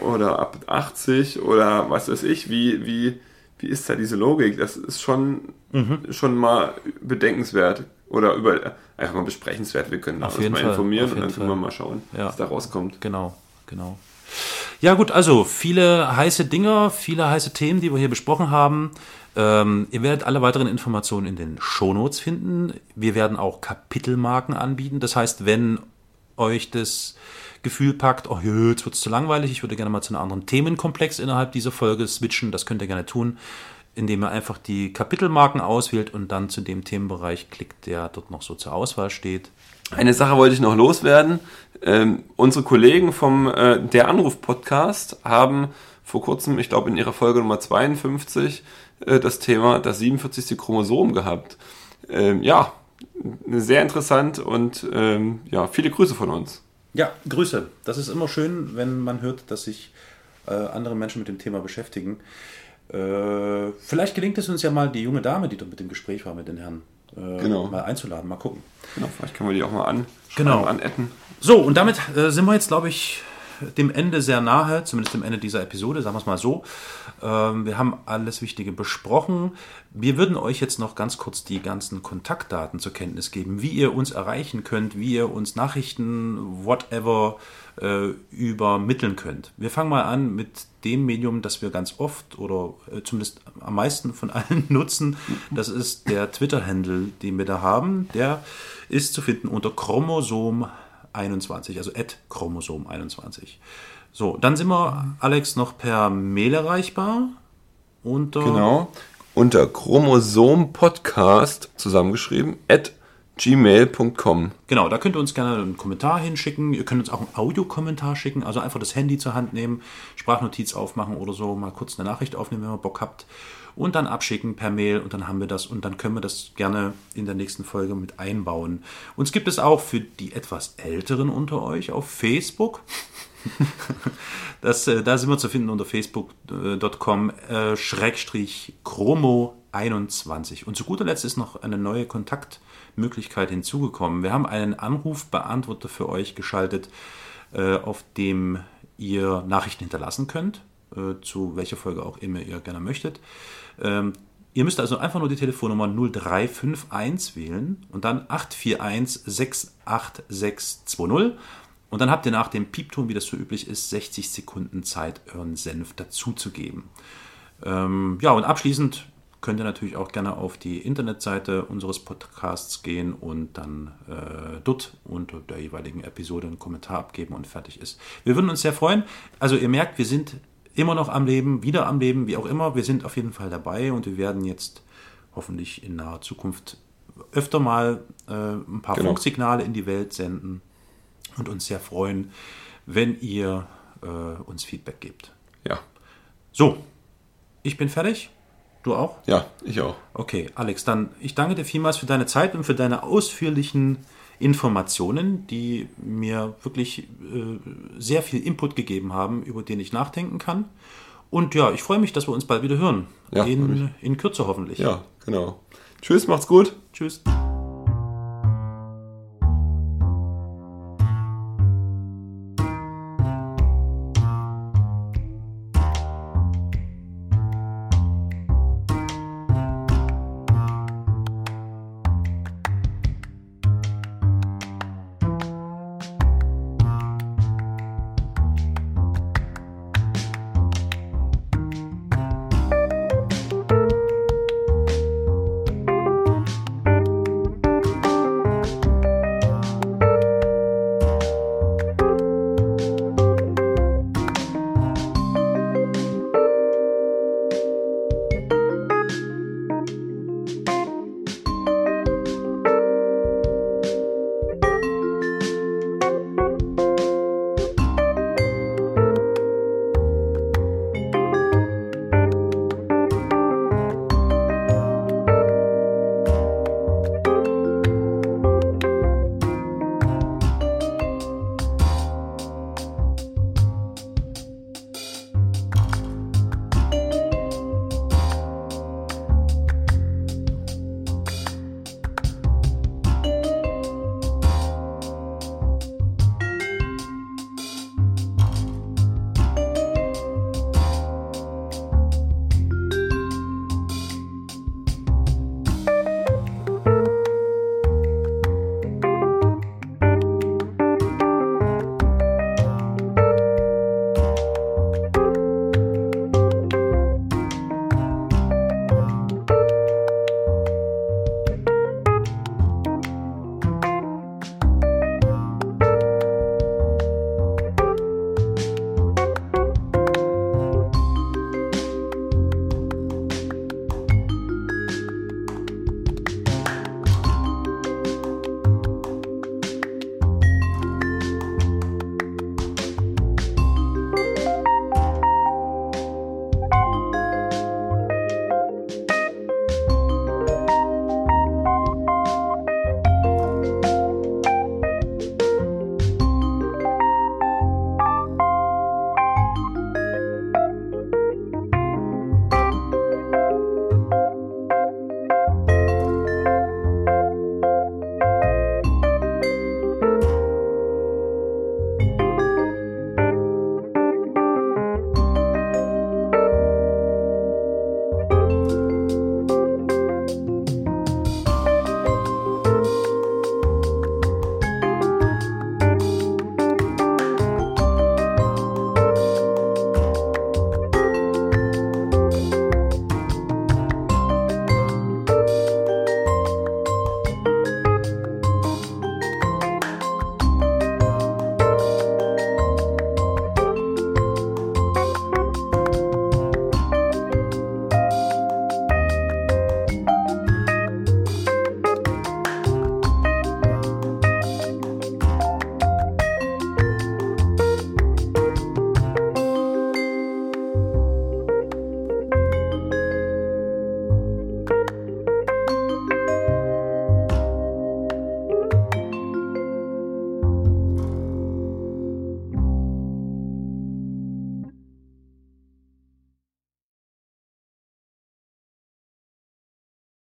oder ab 80 oder was weiß ich? Wie, wie, wie ist da diese Logik? Das ist schon, mhm. schon mal bedenkenswert oder über, einfach mal besprechenswert. Wir können uns mal informieren und dann können wir mal schauen, ja. was da rauskommt. Genau, genau. Ja gut, also viele heiße Dinger, viele heiße Themen, die wir hier besprochen haben. Ähm, ihr werdet alle weiteren Informationen in den Shownotes finden. Wir werden auch Kapitelmarken anbieten. Das heißt, wenn euch das Gefühl packt, oh, jetzt wird es zu langweilig, ich würde gerne mal zu einem anderen Themenkomplex innerhalb dieser Folge switchen, das könnt ihr gerne tun, indem ihr einfach die Kapitelmarken auswählt und dann zu dem Themenbereich klickt, der dort noch so zur Auswahl steht. Eine Sache wollte ich noch loswerden. Ähm, unsere Kollegen vom äh, Der Anruf Podcast haben vor kurzem, ich glaube in ihrer Folge Nummer 52, äh, das Thema das 47. Chromosom gehabt. Ähm, ja, sehr interessant und ähm, ja, viele Grüße von uns. Ja, Grüße. Das ist immer schön, wenn man hört, dass sich äh, andere Menschen mit dem Thema beschäftigen. Äh, vielleicht gelingt es uns ja mal, die junge Dame, die dort mit dem Gespräch war mit den Herren, äh, genau. mal einzuladen. Mal gucken. Genau, vielleicht können wir die auch mal an genau. anetten. So, und damit äh, sind wir jetzt, glaube ich, dem Ende sehr nahe, zumindest dem Ende dieser Episode, sagen wir es mal so. Ähm, wir haben alles Wichtige besprochen. Wir würden euch jetzt noch ganz kurz die ganzen Kontaktdaten zur Kenntnis geben, wie ihr uns erreichen könnt, wie ihr uns Nachrichten, whatever, äh, übermitteln könnt. Wir fangen mal an mit dem Medium, das wir ganz oft oder äh, zumindest am meisten von [LAUGHS] allen nutzen. Das ist der Twitter-Handle, den wir da haben. Der ist zu finden unter Chromosom 21, also at Chromosom 21. So, dann sind wir, Alex, noch per Mail erreichbar. Unter genau, unter Chromosom-Podcast zusammengeschrieben, at gmail.com. Genau, da könnt ihr uns gerne einen Kommentar hinschicken. Ihr könnt uns auch einen Audiokommentar schicken, also einfach das Handy zur Hand nehmen, Sprachnotiz aufmachen oder so, mal kurz eine Nachricht aufnehmen, wenn ihr Bock habt. Und dann abschicken per Mail und dann haben wir das und dann können wir das gerne in der nächsten Folge mit einbauen. Uns gibt es auch für die etwas Älteren unter euch auf Facebook. [LAUGHS] das, äh, da sind wir zu finden unter facebook.com äh, Schrägstrich Chromo 21. Und zu guter Letzt ist noch eine neue Kontaktmöglichkeit hinzugekommen. Wir haben einen Anrufbeantworter für euch geschaltet, äh, auf dem ihr Nachrichten hinterlassen könnt, äh, zu welcher Folge auch immer ihr gerne möchtet. Ähm, ihr müsst also einfach nur die Telefonnummer 0351 wählen und dann 841 68620 und dann habt ihr nach dem Piepton, wie das so üblich ist, 60 Sekunden Zeit, euren Senf dazuzugeben. Ähm, ja, und abschließend könnt ihr natürlich auch gerne auf die Internetseite unseres Podcasts gehen und dann äh, dort unter der jeweiligen Episode einen Kommentar abgeben und fertig ist. Wir würden uns sehr freuen. Also ihr merkt, wir sind immer noch am Leben, wieder am Leben, wie auch immer. Wir sind auf jeden Fall dabei und wir werden jetzt hoffentlich in naher Zukunft öfter mal äh, ein paar genau. Funksignale in die Welt senden und uns sehr freuen, wenn ihr äh, uns Feedback gebt. Ja. So, ich bin fertig. Du auch? Ja, ich auch. Okay, Alex, dann ich danke dir vielmals für deine Zeit und für deine ausführlichen Informationen, die mir wirklich äh, sehr viel Input gegeben haben, über den ich nachdenken kann. Und ja, ich freue mich, dass wir uns bald wieder hören. Ja, in, in Kürze hoffentlich. Ja, genau. Tschüss, macht's gut. Tschüss.